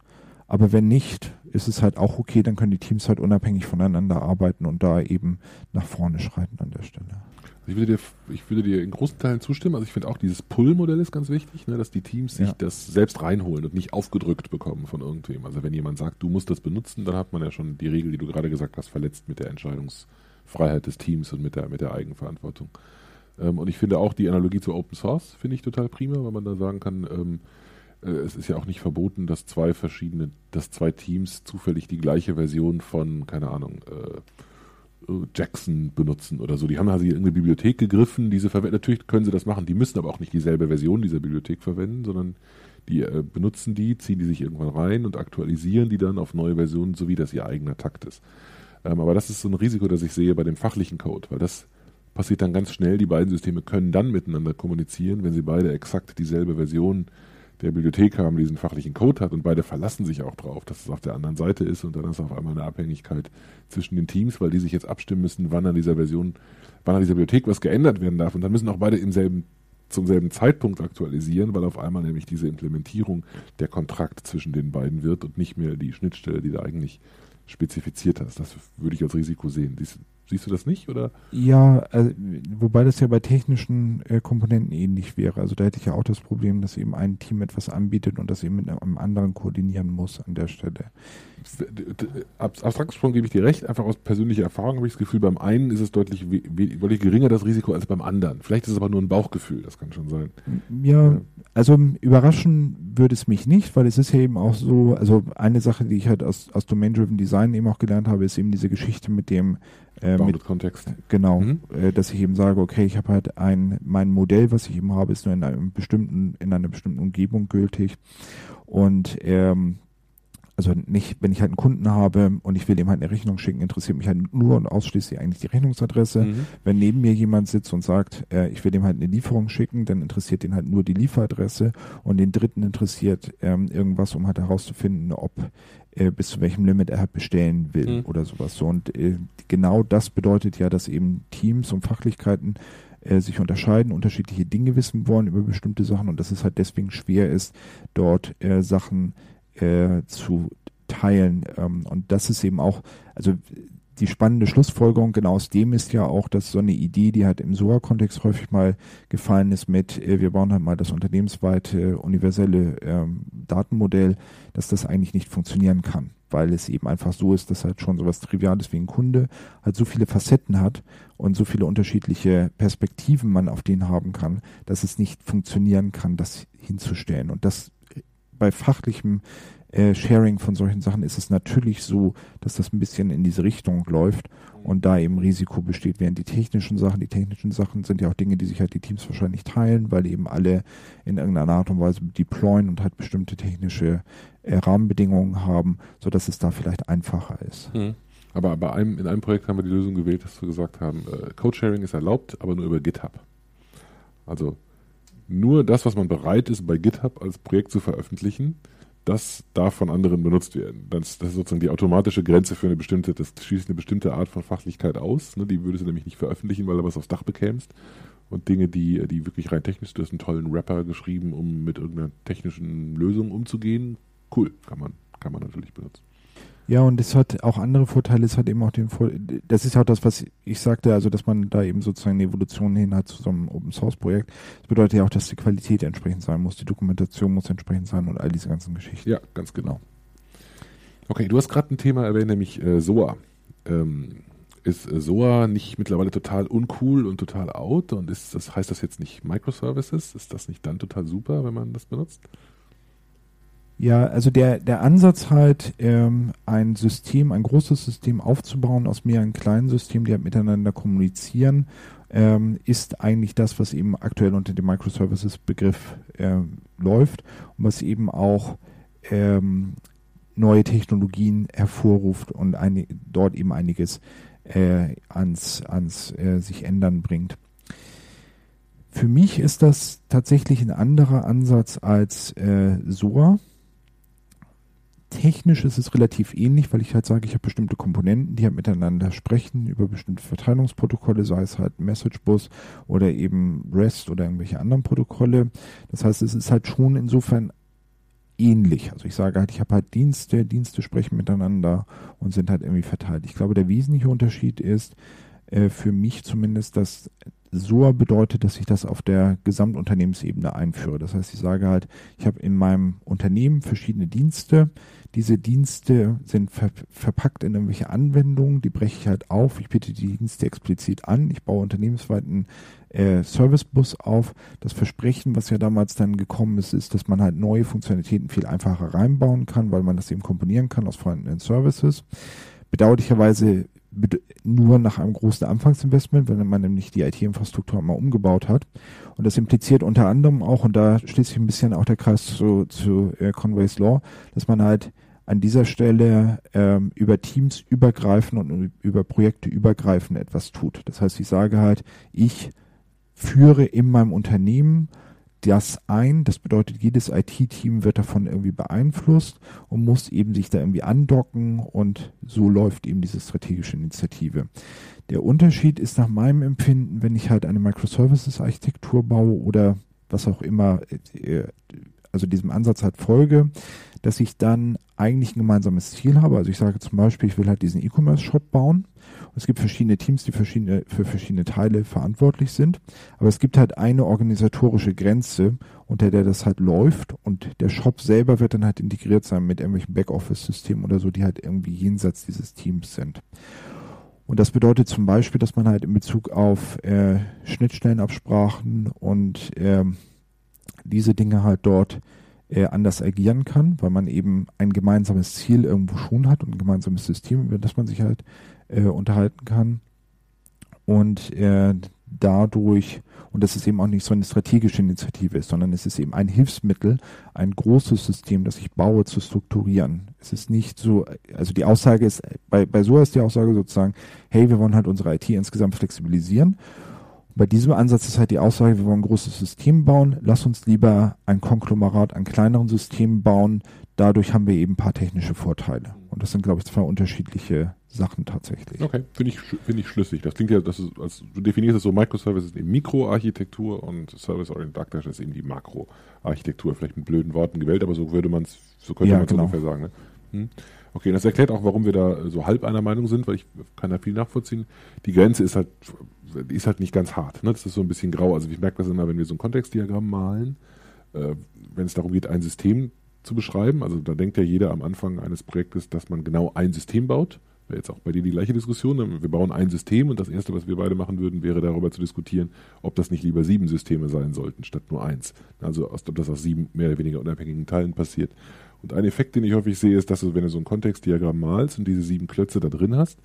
Aber wenn nicht, ist es halt auch okay, dann können die Teams halt unabhängig voneinander arbeiten und da eben nach vorne schreiten an der Stelle. Ich würde dir, ich würde dir in großen Teilen zustimmen. Also ich finde auch dieses Pull-Modell ist ganz wichtig, ne, dass die Teams sich Ja. das selbst reinholen und nicht aufgedrückt bekommen von irgendwem. Also wenn jemand sagt, du musst das benutzen, dann hat man ja schon die Regel, die du gerade gesagt hast, verletzt mit der Entscheidungsfreiheit des Teams und mit der, mit der Eigenverantwortung. Ähm, und ich finde auch die Analogie zu Open Source finde ich total prima, weil man da sagen kann, ähm, äh, es ist ja auch nicht verboten, dass zwei verschiedene, dass zwei Teams zufällig die gleiche Version von, keine Ahnung, äh, Jackson benutzen oder so. Die haben also irgendeine Bibliothek gegriffen, diese verwenden. Natürlich können sie das machen, die müssen aber auch nicht dieselbe Version dieser Bibliothek verwenden, sondern die äh, benutzen die, ziehen die sich irgendwann rein und aktualisieren die dann auf neue Versionen, so wie das ihr eigener Takt ist. Ähm, aber das ist so ein Risiko, das ich sehe bei dem fachlichen Code, weil das passiert dann ganz schnell. Die beiden Systeme können dann miteinander kommunizieren, wenn sie beide exakt dieselbe Version der Bibliothek haben, die diesen fachlichen Code hat und beide verlassen sich auch drauf, dass es auf der anderen Seite ist und dann ist auf einmal eine Abhängigkeit zwischen den Teams, weil die sich jetzt abstimmen müssen, wann an dieser Version, wann an dieser Bibliothek was geändert werden darf und dann müssen auch beide im selben zum selben Zeitpunkt aktualisieren, weil auf einmal nämlich diese Implementierung der Kontrakt zwischen den beiden wird und nicht mehr die Schnittstelle, die du eigentlich spezifiziert hast. Das würde ich als Risiko sehen. Siehst, siehst du das nicht oder? Ja, also, wobei das ja bei technischen äh, Komponenten ähnlich wäre. Also da hätte ich ja auch das Problem, dass eben ein Team etwas anbietet und das eben mit einem anderen koordinieren muss an der Stelle. Ab- Abstraktsprung gebe ich dir recht, einfach aus persönlicher Erfahrung habe ich das Gefühl, beim einen ist es deutlich, deutlich geringer das Risiko als beim anderen. Vielleicht ist es aber nur ein Bauchgefühl, das kann schon sein. Ja, also überraschen würde es mich nicht, weil es ist ja eben auch so, also eine Sache, die ich halt aus, aus Domain-Driven Design eben auch gelernt habe, ist eben diese Geschichte mit dem, äh, mit, Kontext. genau, Mhm. äh, dass ich eben sage, okay, ich habe halt ein, mein Modell, was ich eben habe, ist nur in einem bestimmten, in einer bestimmten Umgebung gültig und ähm, also nicht, wenn ich halt einen Kunden habe und ich will ihm halt eine Rechnung schicken, interessiert mich halt nur und ausschließlich eigentlich die Rechnungsadresse. Mhm. Wenn neben mir jemand sitzt und sagt, äh, ich will dem halt eine Lieferung schicken, dann interessiert den halt nur die Lieferadresse und den dritten interessiert ähm, irgendwas, um halt herauszufinden, ob äh, bis zu welchem Limit er halt bestellen will Mhm. oder sowas. So, und äh, genau das bedeutet ja, dass eben Teams und Fachlichkeiten äh, sich unterscheiden, unterschiedliche Dinge wissen wollen über bestimmte Sachen und dass es halt deswegen schwer ist, dort äh, Sachen äh, zu teilen. Ähm, und das ist eben auch, also die spannende Schlussfolgerung genau aus dem ist ja auch, dass so eine Idee, die halt im SOA-Kontext häufig mal gefallen ist mit, äh, wir bauen halt mal das unternehmensweite universelle ähm, Datenmodell, dass das eigentlich nicht funktionieren kann, weil es eben einfach so ist, dass halt schon sowas Triviales wie ein Kunde halt so viele Facetten hat und so viele unterschiedliche Perspektiven man auf den haben kann, dass es nicht funktionieren kann, das hinzustellen. Und das bei fachlichem äh, Sharing von solchen Sachen ist es natürlich so, dass das ein bisschen in diese Richtung läuft und da eben Risiko besteht, während die technischen Sachen, die technischen Sachen sind ja auch Dinge, die sich halt die Teams wahrscheinlich teilen, weil eben alle in irgendeiner Art und Weise deployen und halt bestimmte technische äh, Rahmenbedingungen haben, so dass es da vielleicht einfacher ist. Mhm. Aber bei einem, in einem Projekt haben wir die Lösung gewählt, dass wir gesagt haben, äh, Codesharing ist erlaubt, aber nur über GitHub. Also nur das, was man bereit ist, bei GitHub als Projekt zu veröffentlichen, das darf von anderen benutzt werden. Das, das ist sozusagen die automatische Grenze für eine bestimmte, das schließt eine bestimmte Art von Fachlichkeit aus. Ne? Die würdest du nämlich nicht veröffentlichen, weil du was aufs Dach bekämst. Und Dinge, die, die wirklich rein technisch, du hast einen tollen Rapper geschrieben, um mit irgendeiner technischen Lösung umzugehen. Cool, kann man, kann man natürlich benutzen. Ja, und es hat auch andere Vorteile. Es hat eben auch den Vor das ist auch das, was ich sagte, also dass man da eben sozusagen eine Evolution hin hat zu so einem Open Source Projekt. Das bedeutet ja auch, dass die Qualität entsprechend sein muss, die Dokumentation muss entsprechend sein und all diese ganzen Geschichten. Ja, ganz genau. Okay, du hast gerade ein Thema erwähnt, nämlich äh, SOA. Ähm, ist äh, SOA nicht mittlerweile total uncool und total out? Und ist das, heißt das jetzt nicht Microservices? Ist das nicht dann total super, wenn man das benutzt? Ja, also der, der Ansatz halt, ähm, ein System, ein großes System aufzubauen aus mehreren kleinen Systemen, die halt miteinander kommunizieren, ähm, ist eigentlich das, was eben aktuell unter dem Microservices-Begriff ähm, läuft und was eben auch ähm, neue Technologien hervorruft und eine, dort eben einiges äh, ans, ans äh, sich ändern bringt. Für mich ist das tatsächlich ein anderer Ansatz als äh, SOA. Technisch ist es relativ ähnlich, weil ich halt sage, ich habe bestimmte Komponenten, die halt miteinander sprechen über bestimmte Verteilungsprotokolle, sei es halt Messagebus oder eben REST oder irgendwelche anderen Protokolle. Das heißt, es ist halt schon insofern ähnlich. Also ich sage halt, ich habe halt Dienste, Dienste sprechen miteinander und sind halt irgendwie verteilt. Ich glaube, der wesentliche Unterschied ist, äh, für mich zumindest, dass SOA bedeutet, dass ich das auf der Gesamtunternehmensebene einführe. Das heißt, ich sage halt, ich habe in meinem Unternehmen verschiedene Dienste. Diese Dienste sind ver verpackt in irgendwelche Anwendungen, die breche ich halt auf. Ich biete die Dienste explizit an. Ich baue unternehmensweiten äh, Servicebus auf. Das Versprechen, was ja damals dann gekommen ist, ist, dass man halt neue Funktionalitäten viel einfacher reinbauen kann, weil man das eben komponieren kann aus vorhandenen Services. Bedauerlicherweise nur nach einem großen Anfangsinvestment, wenn man nämlich die IT-Infrastruktur mal umgebaut hat. Und das impliziert unter anderem auch, und da schließt sich ein bisschen auch der Kreis zu, zu äh, Conway's Law, dass man halt an dieser Stelle ähm, über Teams übergreifen und über Projekte übergreifen etwas tut. Das heißt, ich sage halt, ich führe in meinem Unternehmen das ein. Das bedeutet, jedes IT-Team wird davon irgendwie beeinflusst und muss eben sich da irgendwie andocken und so läuft eben diese strategische Initiative. Der Unterschied ist nach meinem Empfinden, wenn ich halt eine Microservices-Architektur baue oder was auch immer, äh, also diesem Ansatz halt folge, dass ich dann eigentlich ein gemeinsames Ziel habe. Also ich sage zum Beispiel, ich will halt diesen E-Commerce-Shop bauen es gibt verschiedene Teams, die verschiedene, für verschiedene Teile verantwortlich sind. Aber es gibt halt eine organisatorische Grenze, unter der das halt läuft. Und der Shop selber wird dann halt integriert sein mit irgendwelchen Backoffice-Systemen oder so, die halt irgendwie jenseits dieses Teams sind. Und das bedeutet zum Beispiel, dass man halt in Bezug auf äh, Schnittstellenabsprachen und äh, diese Dinge halt dort äh, anders agieren kann, weil man eben ein gemeinsames Ziel irgendwo schon hat und ein gemeinsames System, über das man sich halt äh, unterhalten kann. Und äh, dadurch, und das ist eben auch nicht so eine strategische Initiative ist, sondern es ist eben ein Hilfsmittel, ein großes System, das ich baue, zu strukturieren. Es ist nicht so, also die Aussage ist, bei, bei so ist die Aussage sozusagen, hey, wir wollen halt unsere IT insgesamt flexibilisieren. Bei diesem Ansatz ist halt die Aussage, wir wollen ein großes System bauen, lass uns lieber ein Konglomerat an kleineren Systemen bauen, dadurch haben wir eben ein paar technische Vorteile. Und das sind, glaube ich, zwei unterschiedliche Sachen tatsächlich. Okay, finde ich, finde ich schlüssig. Das klingt ja, das ist, also du definierst es so, Microservices ist eben Mikroarchitektur und Service-Oriented Architecture ist eben die Makroarchitektur. Vielleicht mit blöden Worten gewählt, aber so würde man es, so könnte ja, man es genau. ungefähr sagen. Ne? Hm? Okay, das erklärt auch, warum wir da so halb einer Meinung sind, weil ich kann da viel nachvollziehen. Die Grenze ist halt, ist halt nicht ganz hart. Ne? Das ist so ein bisschen grau. Also ich merke das immer, wenn wir so ein Kontextdiagramm malen, äh, wenn es darum geht, ein System zu beschreiben. Also da denkt ja jeder am Anfang eines Projektes, dass man genau ein System baut wäre jetzt auch bei dir die gleiche Diskussion. Wir bauen ein System und das Erste, was wir beide machen würden, wäre darüber zu diskutieren, ob das nicht lieber sieben Systeme sein sollten, statt nur eins. Also ob das aus sieben mehr oder weniger unabhängigen Teilen passiert. Und ein Effekt, den ich häufig sehe, ist, dass du, wenn du so ein Kontextdiagramm malst und diese sieben Klötze da drin hast,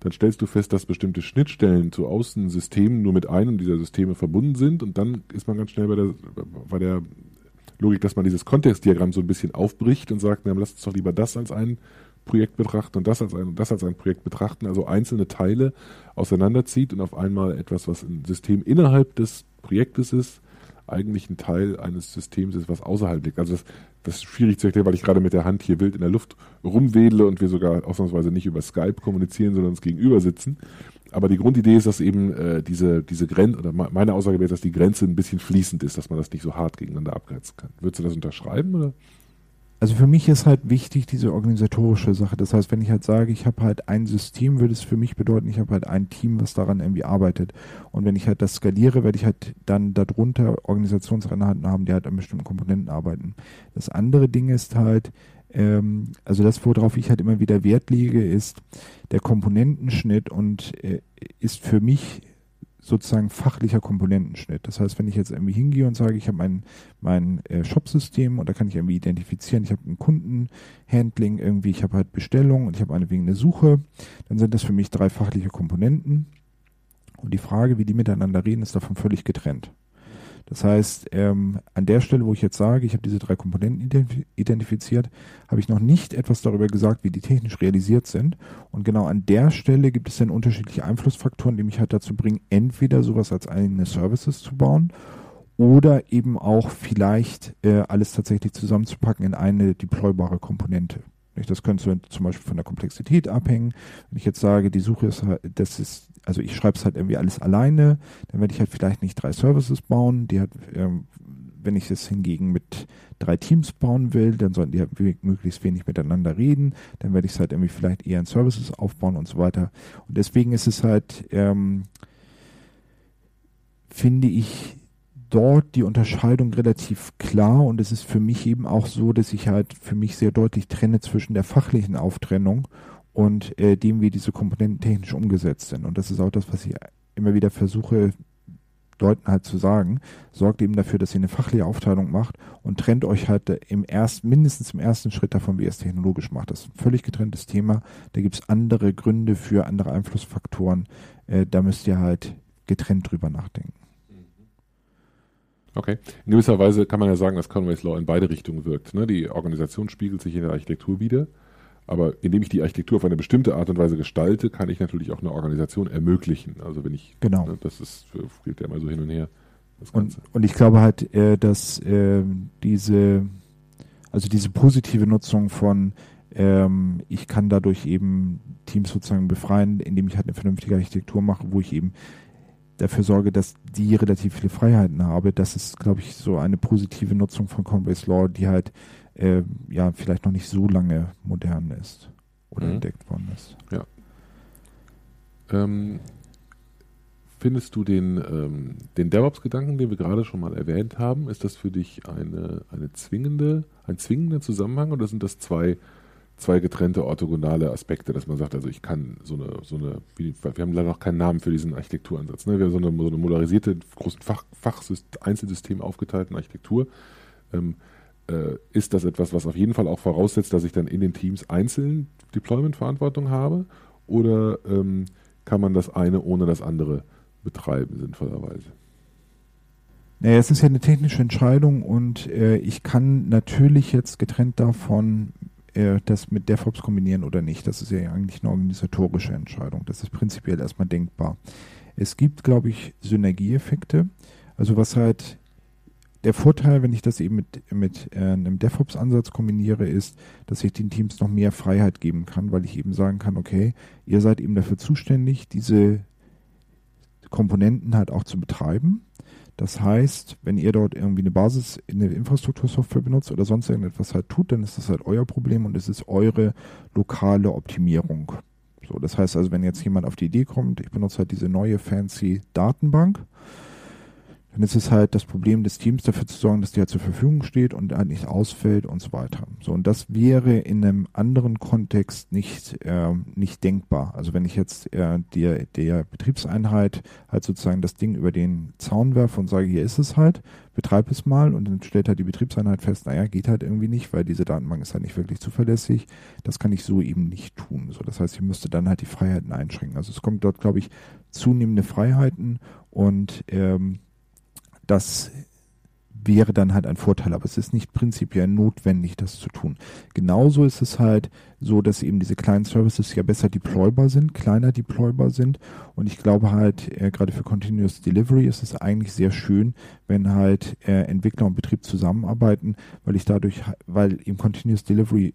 dann stellst du fest, dass bestimmte Schnittstellen zu Außensystemen nur mit einem dieser Systeme verbunden sind und dann ist man ganz schnell bei der, bei der Logik, dass man dieses Kontextdiagramm so ein bisschen aufbricht und sagt, na, lass uns doch lieber das als ein Projekt betrachten und das als ein, das als ein Projekt betrachten, also einzelne Teile auseinanderzieht und auf einmal etwas, was ein System innerhalb des Projektes ist, eigentlich ein Teil eines Systems ist, was außerhalb liegt. Also das, das ist schwierig zu erklären, weil ich gerade mit der Hand hier wild in der Luft rumwedle und wir sogar ausnahmsweise nicht über Skype kommunizieren, sondern uns gegenüber sitzen. Aber die Grundidee ist, dass eben äh, diese, diese Grenze, oder meine Aussage wäre, dass die Grenze ein bisschen fließend ist, dass man das nicht so hart gegeneinander abgrenzen kann. Würdest du das unterschreiben? Oder? also für mich ist halt wichtig diese organisatorische Sache. Das heißt, wenn ich halt sage, ich habe halt ein System, würde es für mich bedeuten, ich habe halt ein Team, was daran irgendwie arbeitet. Und wenn ich halt das skaliere, werde ich halt dann darunter Organisationseinheiten haben, die halt an bestimmten Komponenten arbeiten. Das andere Ding ist halt, ähm, also das, worauf ich halt immer wieder Wert lege, ist der Komponentenschnitt und äh, ist für mich sozusagen fachlicher Komponentenschnitt. Das heißt, wenn ich jetzt irgendwie hingehe und sage, ich habe mein, mein äh, Shop-System und da kann ich irgendwie identifizieren, ich habe ein Kundenhandling, irgendwie, ich habe halt Bestellung und ich habe eine wegen eine Suche, dann sind das für mich drei fachliche Komponenten. Und die Frage, wie die miteinander reden, ist davon völlig getrennt. Das heißt, ähm, an der Stelle, wo ich jetzt sage, ich habe diese drei Komponenten identifiziert, habe ich noch nicht etwas darüber gesagt, wie die technisch realisiert sind. Und genau an der Stelle gibt es dann unterschiedliche Einflussfaktoren, die mich halt dazu bringen, entweder sowas als eigene Services zu bauen oder eben auch vielleicht äh, alles tatsächlich zusammenzupacken in eine deploybare Komponente. Das könnte zum Beispiel von der Komplexität abhängen. Wenn ich jetzt sage, die Suche ist, halt, das ist also ich schreibe es halt irgendwie alles alleine, dann werde ich halt vielleicht nicht drei Services bauen, die halt ähm, wenn ich es hingegen mit drei Teams bauen will, dann sollten die halt möglichst wenig miteinander reden. Dann werde ich es halt irgendwie vielleicht eher in Services aufbauen und so weiter. Und deswegen ist es halt, ähm, finde ich, dort die Unterscheidung relativ klar und es ist für mich eben auch so, dass ich halt für mich sehr deutlich trenne zwischen der fachlichen Auftrennung und äh, dem, wie diese Komponenten technisch umgesetzt sind. Und das ist auch das, was ich immer wieder versuche, Leuten halt zu sagen, sorgt eben dafür, dass ihr eine fachliche Aufteilung macht und trennt euch halt im ersten, mindestens im ersten Schritt davon, wie ihr es technologisch macht. Das ist ein völlig getrenntes Thema. Da gibt es andere Gründe für andere Einflussfaktoren. Äh, da müsst ihr halt getrennt drüber nachdenken. Okay. In gewisser Weise kann man ja sagen, dass Conway's Law in beide Richtungen wirkt. Ne? Die Organisation spiegelt sich in der Architektur wieder. Aber indem ich die Architektur auf eine bestimmte Art und Weise gestalte, kann ich natürlich auch eine Organisation ermöglichen. Also wenn ich, genau. Ne, das ist, geht ja immer so hin und her. Und, und, ich glaube halt, äh, dass äh, diese, also diese positive Nutzung von, ähm, ich kann dadurch eben Teams sozusagen befreien, indem ich halt eine vernünftige Architektur mache, wo ich eben dafür sorge, dass die relativ viele Freiheiten habe. Das ist, glaube ich, so eine positive Nutzung von Coinbase Law, die halt äh, ja vielleicht noch nicht so lange modern ist oder mhm. entdeckt worden ist. Ja. Ähm, findest du den, ähm, den DevOps-Gedanken, den wir gerade schon mal erwähnt haben, ist das für dich eine, eine zwingende, ein zwingender Zusammenhang oder sind das zwei zwei getrennte orthogonale Aspekte, dass man sagt, also ich kann so eine, so eine, wir haben leider noch keinen Namen für diesen Architekturansatz. Ne? Wir haben so eine, so eine modarisierte, großen Fach, Fach aufgeteilten Architektur. Ähm, äh, ist das etwas, was auf jeden Fall auch voraussetzt, dass ich dann in den Teams einzeln Deployment-Verantwortung habe? Oder ähm, kann man das eine ohne das andere betreiben, sinnvollerweise? Naja, es ist ja eine technische Entscheidung und äh, ich kann natürlich jetzt getrennt davon äh, das mit DevOps kombinieren oder nicht. Das ist ja eigentlich eine organisatorische Entscheidung. Das ist prinzipiell erstmal denkbar. Es gibt, glaube ich, Synergieeffekte. Also was halt der Vorteil, wenn ich das eben mit, mit äh, einem DevOps-Ansatz kombiniere, ist, dass ich den Teams noch mehr Freiheit geben kann, weil ich eben sagen kann, okay, ihr seid eben dafür zuständig, diese Komponenten halt auch zu betreiben. Das heißt, wenn ihr dort irgendwie eine Basis in der Infrastruktursoftware benutzt oder sonst irgendetwas halt tut, dann ist das halt euer Problem und es ist eure lokale Optimierung. So, das heißt also, wenn jetzt jemand auf die Idee kommt, ich benutze halt diese neue fancy Datenbank, dann ist es halt das Problem des Teams dafür zu sorgen, dass die halt zur Verfügung steht und halt nicht ausfällt und so weiter. So, und das wäre in einem anderen Kontext nicht, äh, nicht denkbar. Also wenn ich jetzt äh, der, der Betriebseinheit halt sozusagen das Ding über den Zaun werfe und sage, hier ist es halt, betreib es mal und dann stellt halt die Betriebseinheit fest, naja, geht halt irgendwie nicht, weil diese Datenbank ist halt nicht wirklich zuverlässig. Das kann ich so eben nicht tun. So, das heißt, ich müsste dann halt die Freiheiten einschränken. Also es kommt dort, glaube ich, zunehmende Freiheiten und ähm, das wäre dann halt ein Vorteil, aber es ist nicht prinzipiell notwendig, das zu tun. Genauso ist es halt so, dass eben diese kleinen Services ja besser deploybar sind, kleiner deploybar sind und ich glaube halt, äh, gerade für Continuous Delivery ist es eigentlich sehr schön, wenn halt äh, Entwickler und Betrieb zusammenarbeiten, weil ich dadurch, weil im Continuous Delivery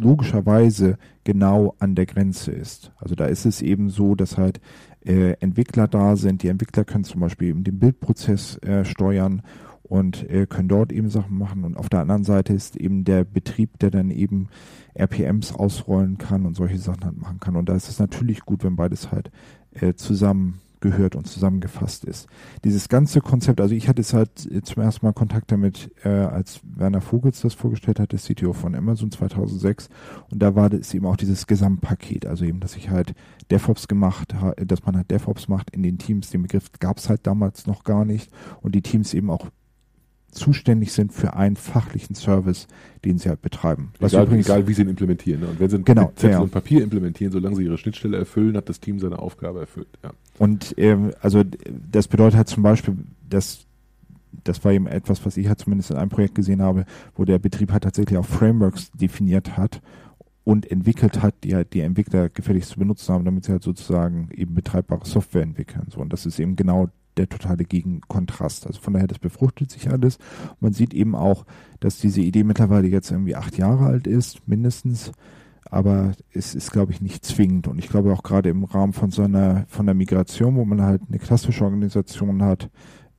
logischerweise genau an der Grenze ist. Also da ist es eben so, dass halt äh, Entwickler da sind. Die Entwickler können zum Beispiel eben den Bildprozess äh, steuern und äh, können dort eben Sachen machen. Und auf der anderen Seite ist eben der Betrieb, der dann eben RPMs ausrollen kann und solche Sachen halt machen kann. Und da ist es natürlich gut, wenn beides halt äh, zusammen gehört und zusammengefasst ist. Dieses ganze Konzept, also ich hatte es halt zum ersten Mal Kontakt damit, äh, als Werner Vogels das vorgestellt hat, der CTO von Amazon 2006. Und da war es eben auch dieses Gesamtpaket, also eben, dass ich halt DevOps gemacht, dass man halt DevOps macht in den Teams. Den Begriff gab es halt damals noch gar nicht. Und die Teams eben auch zuständig sind für einen fachlichen Service, den sie halt betreiben. Was egal, übrigens, egal wie sie ihn implementieren. Ne? Und wenn sie genau, Zettel ja. und Papier implementieren, solange sie ihre Schnittstelle erfüllen, hat das Team seine Aufgabe erfüllt. Ja. Und ähm, also das bedeutet halt zum Beispiel, dass das war eben etwas, was ich halt zumindest in einem Projekt gesehen habe, wo der Betrieb halt tatsächlich auch Frameworks definiert hat und entwickelt hat, die halt die Entwickler gefälligst zu benutzen haben, damit sie halt sozusagen eben betreibbare Software entwickeln. So, und das ist eben genau der totale Gegenkontrast. Also von daher, das befruchtet sich alles. Man sieht eben auch, dass diese Idee mittlerweile jetzt irgendwie acht Jahre alt ist, mindestens. Aber es ist, glaube ich, nicht zwingend. Und ich glaube auch gerade im Rahmen von so einer, von der Migration, wo man halt eine klassische Organisation hat,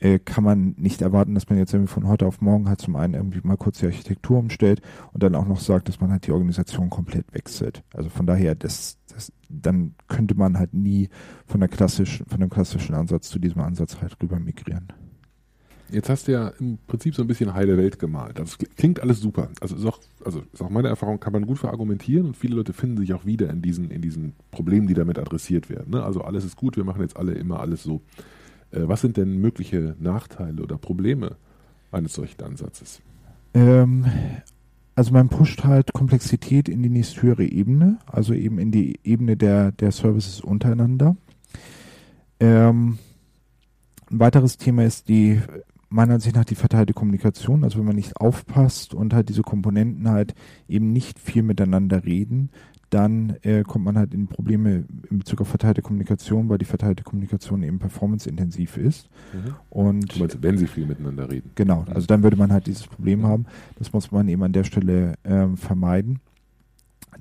äh, kann man nicht erwarten, dass man jetzt irgendwie von heute auf morgen halt zum einen irgendwie mal kurz die Architektur umstellt und dann auch noch sagt, dass man halt die Organisation komplett wechselt. Also von daher, das, das, dann könnte man halt nie von der klassischen, von dem klassischen Ansatz zu diesem Ansatz halt rüber migrieren. Jetzt hast du ja im Prinzip so ein bisschen heile Welt gemalt. Das klingt alles super. Also ist auch, also ist auch meine Erfahrung, kann man gut verargumentieren und viele Leute finden sich auch wieder in diesen, in diesen Problemen, die damit adressiert werden. Ne? Also alles ist gut, wir machen jetzt alle immer alles so. Äh, was sind denn mögliche Nachteile oder Probleme eines solchen Ansatzes? Ähm, also man pusht halt Komplexität in die nächsthöhere Ebene, also eben in die Ebene der, der Services untereinander. Ähm, ein weiteres Thema ist die meiner Ansicht nach die verteilte Kommunikation. Also wenn man nicht aufpasst und halt diese Komponenten halt eben nicht viel miteinander reden, dann äh, kommt man halt in Probleme in Bezug auf verteilte Kommunikation, weil die verteilte Kommunikation eben performanceintensiv ist. Mhm. Und meinst, wenn sie viel miteinander reden. Genau, also dann würde man halt dieses Problem mhm. haben. Das muss man eben an der Stelle ähm, vermeiden.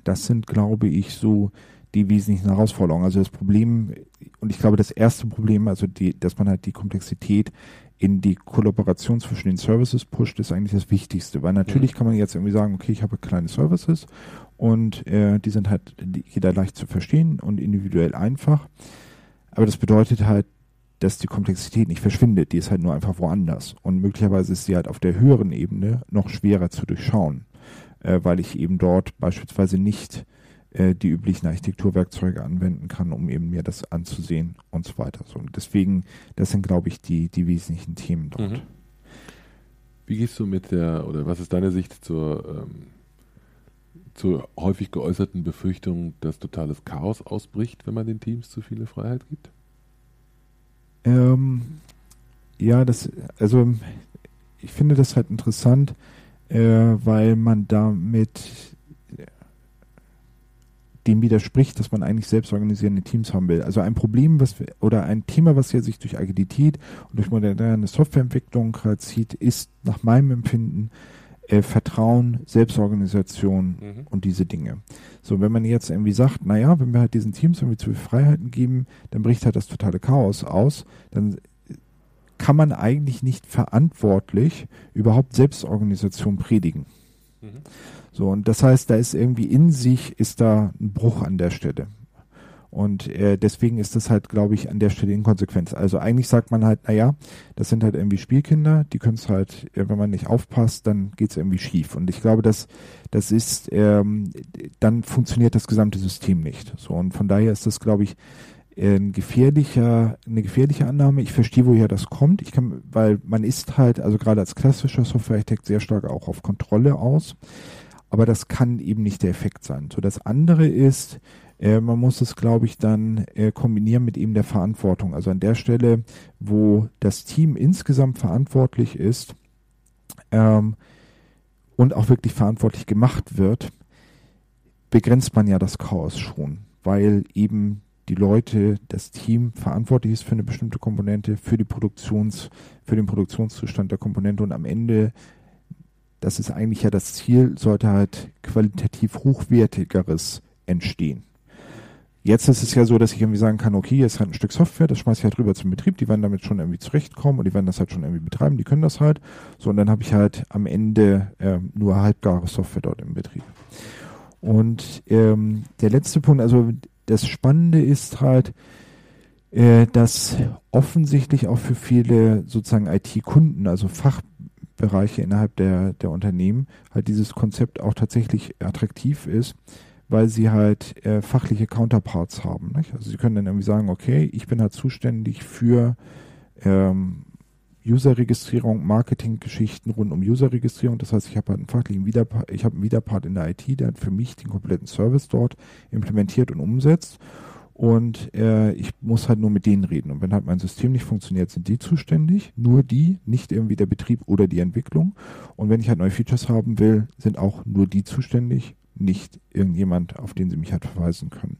Das sind, glaube ich, so die wesentlichen Herausforderungen. Also das Problem, und ich glaube, das erste Problem, also die, dass man halt die Komplexität in die Kollaboration zwischen den Services pusht, ist eigentlich das Wichtigste. Weil natürlich ja. kann man jetzt irgendwie sagen, okay, ich habe kleine Services und äh, die sind halt jeder leicht zu verstehen und individuell einfach. Aber das bedeutet halt, dass die Komplexität nicht verschwindet, die ist halt nur einfach woanders. Und möglicherweise ist sie halt auf der höheren Ebene noch schwerer zu durchschauen, äh, weil ich eben dort beispielsweise nicht äh, die üblichen Architekturwerkzeuge anwenden kann, um eben mir das anzusehen und so weiter. So, und deswegen, das sind, glaube ich, die, die wesentlichen Themen dort. Mhm. Wie gehst du mit der, oder was ist deine Sicht zur, ähm, zur häufig geäußerten Befürchtung, dass totales Chaos ausbricht, wenn man den Teams zu viele Freiheit gibt? Ähm, ja, das, also ich finde das halt interessant, äh, weil man damit dem widerspricht, dass man eigentlich selbst organisierende Teams haben will. Also ein Problem, was wir, oder ein Thema, was ja sich durch Agilität und durch moderne Softwareentwicklung zieht, ist nach meinem Empfinden äh, Vertrauen, Selbstorganisation mhm. und diese Dinge. So, wenn man jetzt irgendwie sagt, naja, wenn wir halt diesen Teams irgendwie zu viel Freiheiten geben, dann bricht halt das totale Chaos aus, dann kann man eigentlich nicht verantwortlich überhaupt Selbstorganisation predigen. Mhm. So, und das heißt, da ist irgendwie in sich, ist da ein Bruch an der Stelle. Und äh, deswegen ist das halt, glaube ich, an der Stelle inkonsequent. Also eigentlich sagt man halt, naja, das sind halt irgendwie Spielkinder, die können es halt, äh, wenn man nicht aufpasst, dann geht es irgendwie schief. Und ich glaube, dass das ist, ähm, dann funktioniert das gesamte System nicht. So, und von daher ist das, glaube ich, ein gefährlicher, eine gefährliche Annahme. Ich verstehe, woher das kommt. Ich kann, weil man ist halt, also gerade als klassischer Softwarearchitekt sehr stark auch auf Kontrolle aus aber das kann eben nicht der Effekt sein. So das andere ist, äh, man muss es, glaube ich, dann äh, kombinieren mit eben der Verantwortung. Also an der Stelle, wo das Team insgesamt verantwortlich ist ähm, und auch wirklich verantwortlich gemacht wird, begrenzt man ja das Chaos schon, weil eben die Leute, das Team verantwortlich ist für eine bestimmte Komponente, für die Produktions, für den Produktionszustand der Komponente und am Ende das ist eigentlich ja das Ziel, sollte halt qualitativ hochwertigeres entstehen. Jetzt ist es ja so, dass ich irgendwie sagen kann, okay, ist halt ein Stück Software, das schmeiße ich halt rüber zum Betrieb, die werden damit schon irgendwie zurechtkommen und die werden das halt schon irgendwie betreiben, die können das halt. So, und dann habe ich halt am Ende äh, nur halbgare Software dort im Betrieb. Und ähm, der letzte Punkt, also das Spannende ist halt, äh, dass offensichtlich auch für viele sozusagen IT-Kunden, also Fach, Bereiche innerhalb der, der Unternehmen halt dieses Konzept auch tatsächlich attraktiv ist, weil sie halt äh, fachliche Counterparts haben. Nicht? Also sie können dann irgendwie sagen, okay, ich bin halt zuständig für ähm, User-Registrierung, Marketing-Geschichten rund um User-Registrierung. Das heißt, ich habe halt einen fachlichen Widerpart, ich habe einen Widerpart in der IT, der für mich den kompletten Service dort implementiert und umsetzt und äh, ich muss halt nur mit denen reden. Und wenn halt mein System nicht funktioniert, sind die zuständig, nur die, nicht irgendwie der Betrieb oder die Entwicklung. Und wenn ich halt neue Features haben will, sind auch nur die zuständig, nicht irgendjemand, auf den sie mich halt verweisen können.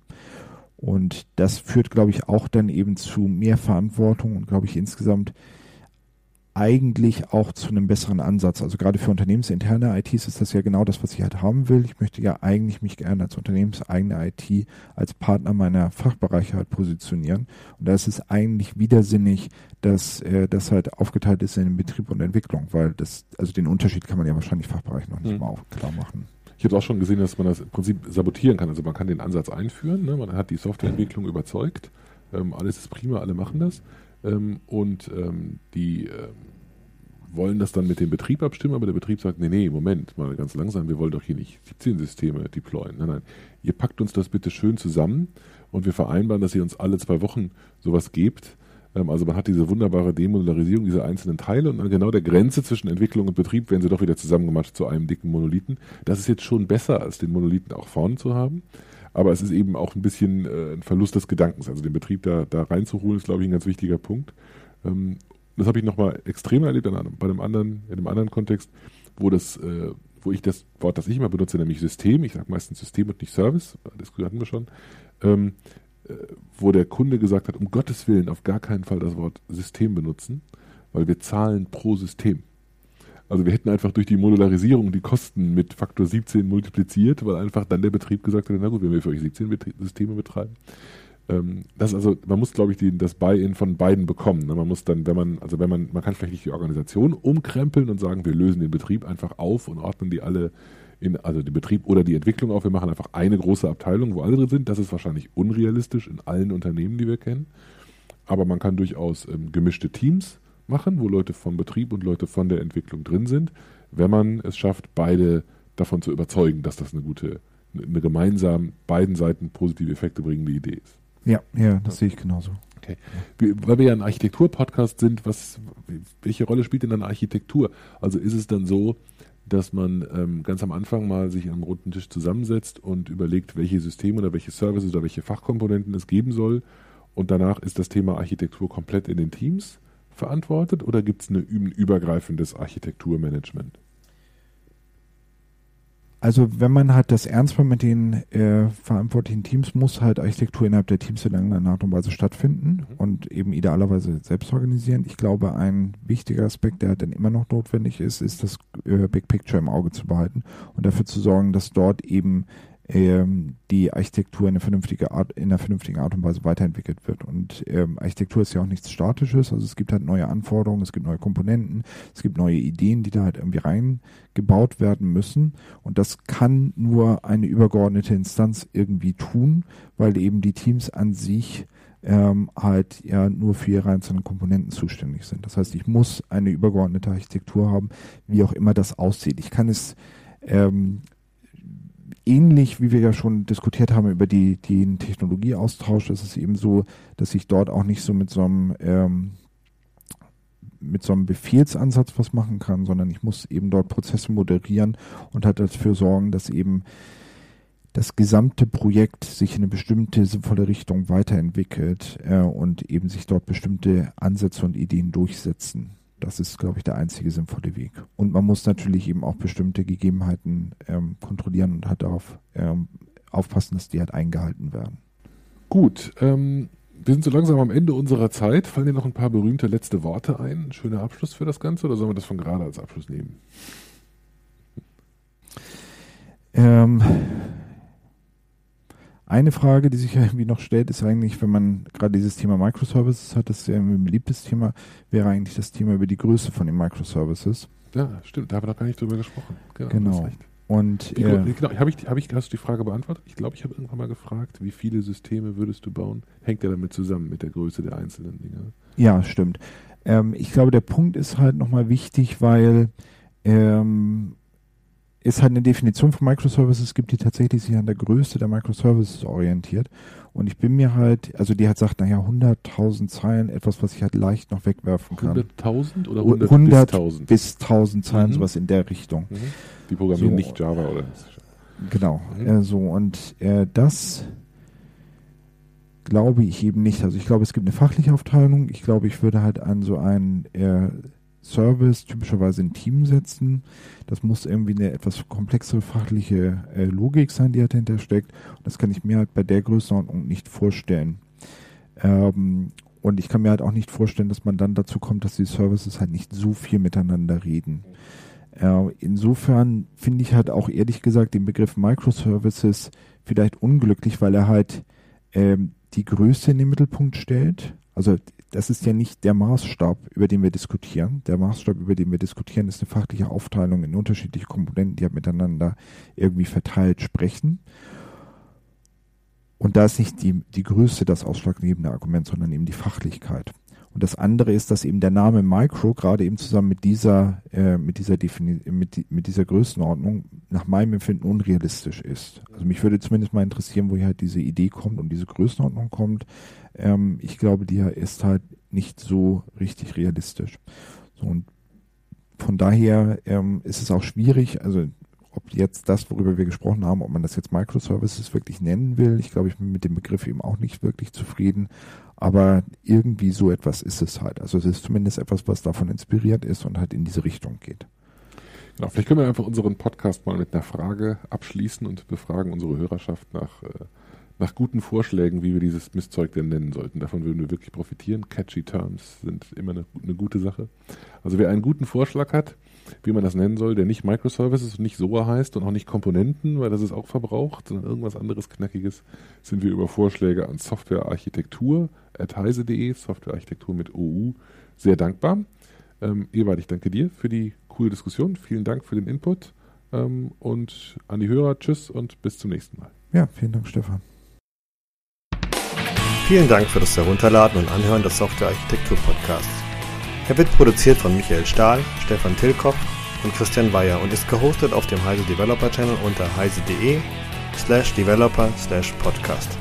Und das führt, glaube ich, auch dann eben zu mehr Verantwortung und, glaube ich, insgesamt eigentlich auch zu einem besseren Ansatz. Also gerade für unternehmensinterne ITs ist das ja genau das, was ich halt haben will. Ich möchte ja eigentlich mich gerne als unternehmenseigene IT als Partner meiner Fachbereiche halt positionieren. Und da ist es eigentlich widersinnig, dass äh, das halt aufgeteilt ist in Betrieb und Entwicklung, weil das, also den Unterschied kann man ja wahrscheinlich Fachbereich noch nicht mhm. mal klar machen. Ich habe auch schon gesehen, dass man das im Prinzip sabotieren kann. Also man kann den Ansatz einführen, ne? man hat die Softwareentwicklung überzeugt, ähm, alles ist prima, alle machen das ähm, und ähm, die ähm, wollen das dann mit dem Betrieb abstimmen, aber der Betrieb sagt, nee, nee, Moment, mal ganz langsam, wir wollen doch hier nicht 17 Systeme deployen. Nein, nein, ihr packt uns das bitte schön zusammen und wir vereinbaren, dass ihr uns alle zwei Wochen sowas gebt. Ähm, also man hat diese wunderbare Demodularisierung dieser einzelnen Teile und an genau der Grenze zwischen Entwicklung und Betrieb werden sie doch wieder zusammengemacht zu einem dicken Monolithen. Das ist jetzt schon besser, als den Monolithen auch vorne zu haben. Aber es ist eben auch ein bisschen äh, ein Verlust des Gedankens. Also den Betrieb da, da reinzuholen, ist, glaube ich, ein ganz wichtiger Punkt. Ähm, das habe ich nochmal extrem erlebt bei einem anderen, in einem anderen Kontext, wo das, äh, wo ich das Wort, das ich immer benutze, nämlich System, ich sage meistens System und nicht Service, das hatten wir schon, ähm, äh, wo der Kunde gesagt hat, um Gottes Willen auf gar keinen Fall das Wort System benutzen, weil wir zahlen pro System. Also wir hätten einfach durch die Modularisierung die Kosten mit Faktor 17 multipliziert, weil einfach dann der Betrieb gesagt hat, na gut, wenn wir für euch 17 Systeme betreiben. Ähm, das also, man muss, glaube ich, die, das Buy-in von beiden bekommen. Ne? Man muss dann, wenn man, also wenn man, man kann vielleicht nicht die Organisation umkrempeln und sagen, wir lösen den Betrieb einfach auf und ordnen die alle in, also den Betrieb oder die Entwicklung auf. Wir machen einfach eine große Abteilung, wo alle drin sind. Das ist wahrscheinlich unrealistisch in allen Unternehmen, die wir kennen. Aber man kann durchaus ähm, gemischte Teams machen, wo Leute vom Betrieb und Leute von der Entwicklung drin sind, wenn man es schafft, beide davon zu überzeugen, dass das eine gute, eine gemeinsam beiden Seiten positive Effekte bringende Idee ist. Ja, ja, das sehe ich genauso. Okay. Weil wir ja ein Architektur-Podcast sind, was, welche Rolle spielt denn dann Architektur? Also ist es dann so, dass man ähm, ganz am Anfang mal sich am runden Tisch zusammensetzt und überlegt, welche Systeme oder welche Services oder welche Fachkomponenten es geben soll und danach ist das Thema Architektur komplett in den Teams verantwortet oder gibt es ein übergreifendes Architekturmanagement? Also wenn man halt das ernst macht mit den äh, verantwortlichen Teams, muss halt Architektur innerhalb der Teams in irgendeiner Art und Weise stattfinden mhm. und eben idealerweise selbst organisieren. Ich glaube, ein wichtiger Aspekt, der dann immer noch notwendig ist, ist das äh, Big Picture im Auge zu behalten und dafür zu sorgen, dass dort eben ähm, die Architektur in einer, vernünftige Art, in einer vernünftigen Art und Weise weiterentwickelt wird. Und ähm, Architektur ist ja auch nichts Statisches, also es gibt halt neue Anforderungen, es gibt neue Komponenten, es gibt neue Ideen, die da halt irgendwie reingebaut werden müssen. Und das kann nur eine übergeordnete Instanz irgendwie tun, weil eben die Teams an sich ähm, halt ja nur für ihre einzelnen Komponenten zuständig sind. Das heißt, ich muss eine übergeordnete Architektur haben, wie auch immer das aussieht. Ich kann es ähm, ähnlich wie wir ja schon diskutiert haben über die, den Technologieaustausch, ist es eben so, dass ich dort auch nicht so mit so einem ähm, mit so einem Befehlsansatz was machen kann, sondern ich muss eben dort Prozesse moderieren und halt dafür sorgen, dass eben das gesamte Projekt sich in eine bestimmte sinnvolle Richtung weiterentwickelt äh, und eben sich dort bestimmte Ansätze und Ideen durchsetzen. Das ist, glaube ich, der einzige sinnvolle Weg. Und man muss natürlich eben auch bestimmte Gegebenheiten ähm, kontrollieren und halt darauf ähm, aufpassen, dass die halt eingehalten werden. Gut, ähm, wir sind so langsam am Ende unserer Zeit. Fallen dir noch ein paar berühmte letzte Worte ein? Ein schöner Abschluss für das Ganze oder sollen wir das von gerade als Abschluss nehmen? Ähm, eine Frage, die sich irgendwie noch stellt, ist eigentlich, wenn man gerade dieses Thema Microservices hat, das ist ja ein beliebtes Thema, wäre eigentlich das Thema über die Größe von den Microservices. Ja, stimmt, da haben wir noch gar nicht drüber gesprochen. Genau. genau. Und wie, äh, genau, hab ich, hab ich, hast du die Frage beantwortet? Ich glaube, ich habe irgendwann mal gefragt, wie viele Systeme würdest du bauen? Hängt ja damit zusammen mit der Größe der einzelnen Dinge? Ja, stimmt. Ähm, ich glaube, der Punkt ist halt nochmal wichtig, weil ähm, es halt eine Definition von Microservices gibt, die tatsächlich sich an der Größe der Microservices orientiert. Und ich bin mir halt, also die hat sagt, naja, 100.000 Zeilen, etwas, was ich halt leicht noch wegwerfen kann. 100.000 oder 100, 100 bis 1000? Bis 1000 Zeilen, mhm. sowas in der Richtung. Mhm. Die programmieren so, nicht Java oder? Genau, mhm. äh, so und äh, das glaube ich eben nicht. Also ich glaube, es gibt eine fachliche Aufteilung. Ich glaube, ich würde halt an so einen äh, Service typischerweise ein Team setzen. Das muss irgendwie eine etwas komplexere fachliche äh, Logik sein, die dahinter steckt. Und das kann ich mir halt bei der Größenordnung nicht vorstellen. Ähm, und ich kann mir halt auch nicht vorstellen, dass man dann dazu kommt, dass die Services halt nicht so viel miteinander reden. Äh, insofern finde ich halt auch ehrlich gesagt den Begriff Microservices vielleicht unglücklich, weil er halt ähm, die Größe in den Mittelpunkt stellt. Also das ist ja nicht der Maßstab, über den wir diskutieren. Der Maßstab, über den wir diskutieren, ist eine fachliche Aufteilung in unterschiedliche Komponenten, die halt miteinander irgendwie verteilt sprechen. Und da ist nicht die, die Größe das ausschlaggebende Argument, sondern eben die Fachlichkeit. Und das andere ist, dass eben der Name Micro gerade eben zusammen mit dieser, äh, mit dieser Defini mit, mit dieser Größenordnung nach meinem Empfinden unrealistisch ist. Also mich würde zumindest mal interessieren, woher halt diese Idee kommt und diese Größenordnung kommt. Ähm, ich glaube, die ist halt nicht so richtig realistisch. So, und von daher ähm, ist es auch schwierig, also ob jetzt das, worüber wir gesprochen haben, ob man das jetzt Microservices wirklich nennen will. Ich glaube, ich bin mit dem Begriff eben auch nicht wirklich zufrieden. Aber irgendwie so etwas ist es halt. Also es ist zumindest etwas, was davon inspiriert ist und halt in diese Richtung geht. Genau, vielleicht können wir einfach unseren Podcast mal mit einer Frage abschließen und befragen unsere Hörerschaft nach, äh, nach guten Vorschlägen, wie wir dieses Mistzeug denn nennen sollten. Davon würden wir wirklich profitieren. Catchy Terms sind immer eine, eine gute Sache. Also wer einen guten Vorschlag hat, wie man das nennen soll, der nicht Microservices und nicht SOA heißt und auch nicht Komponenten, weil das ist auch verbraucht, sondern irgendwas anderes Knackiges, sind wir über Vorschläge an Softwarearchitektur, heise.de, Softwarearchitektur mit OU, sehr dankbar. Ähm, Ewald, ich danke dir für die coole Diskussion. Vielen Dank für den Input. Ähm, und an die Hörer, tschüss und bis zum nächsten Mal. Ja, vielen Dank, Stefan. Vielen Dank für das Herunterladen und Anhören des Softwarearchitektur Podcasts. Er wird produziert von Michael Stahl, Stefan Tilkoff und Christian Weyer und ist gehostet auf dem Heise Developer Channel unter heise.de slash developer slash podcast.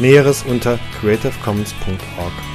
Näheres unter creativecommons.org.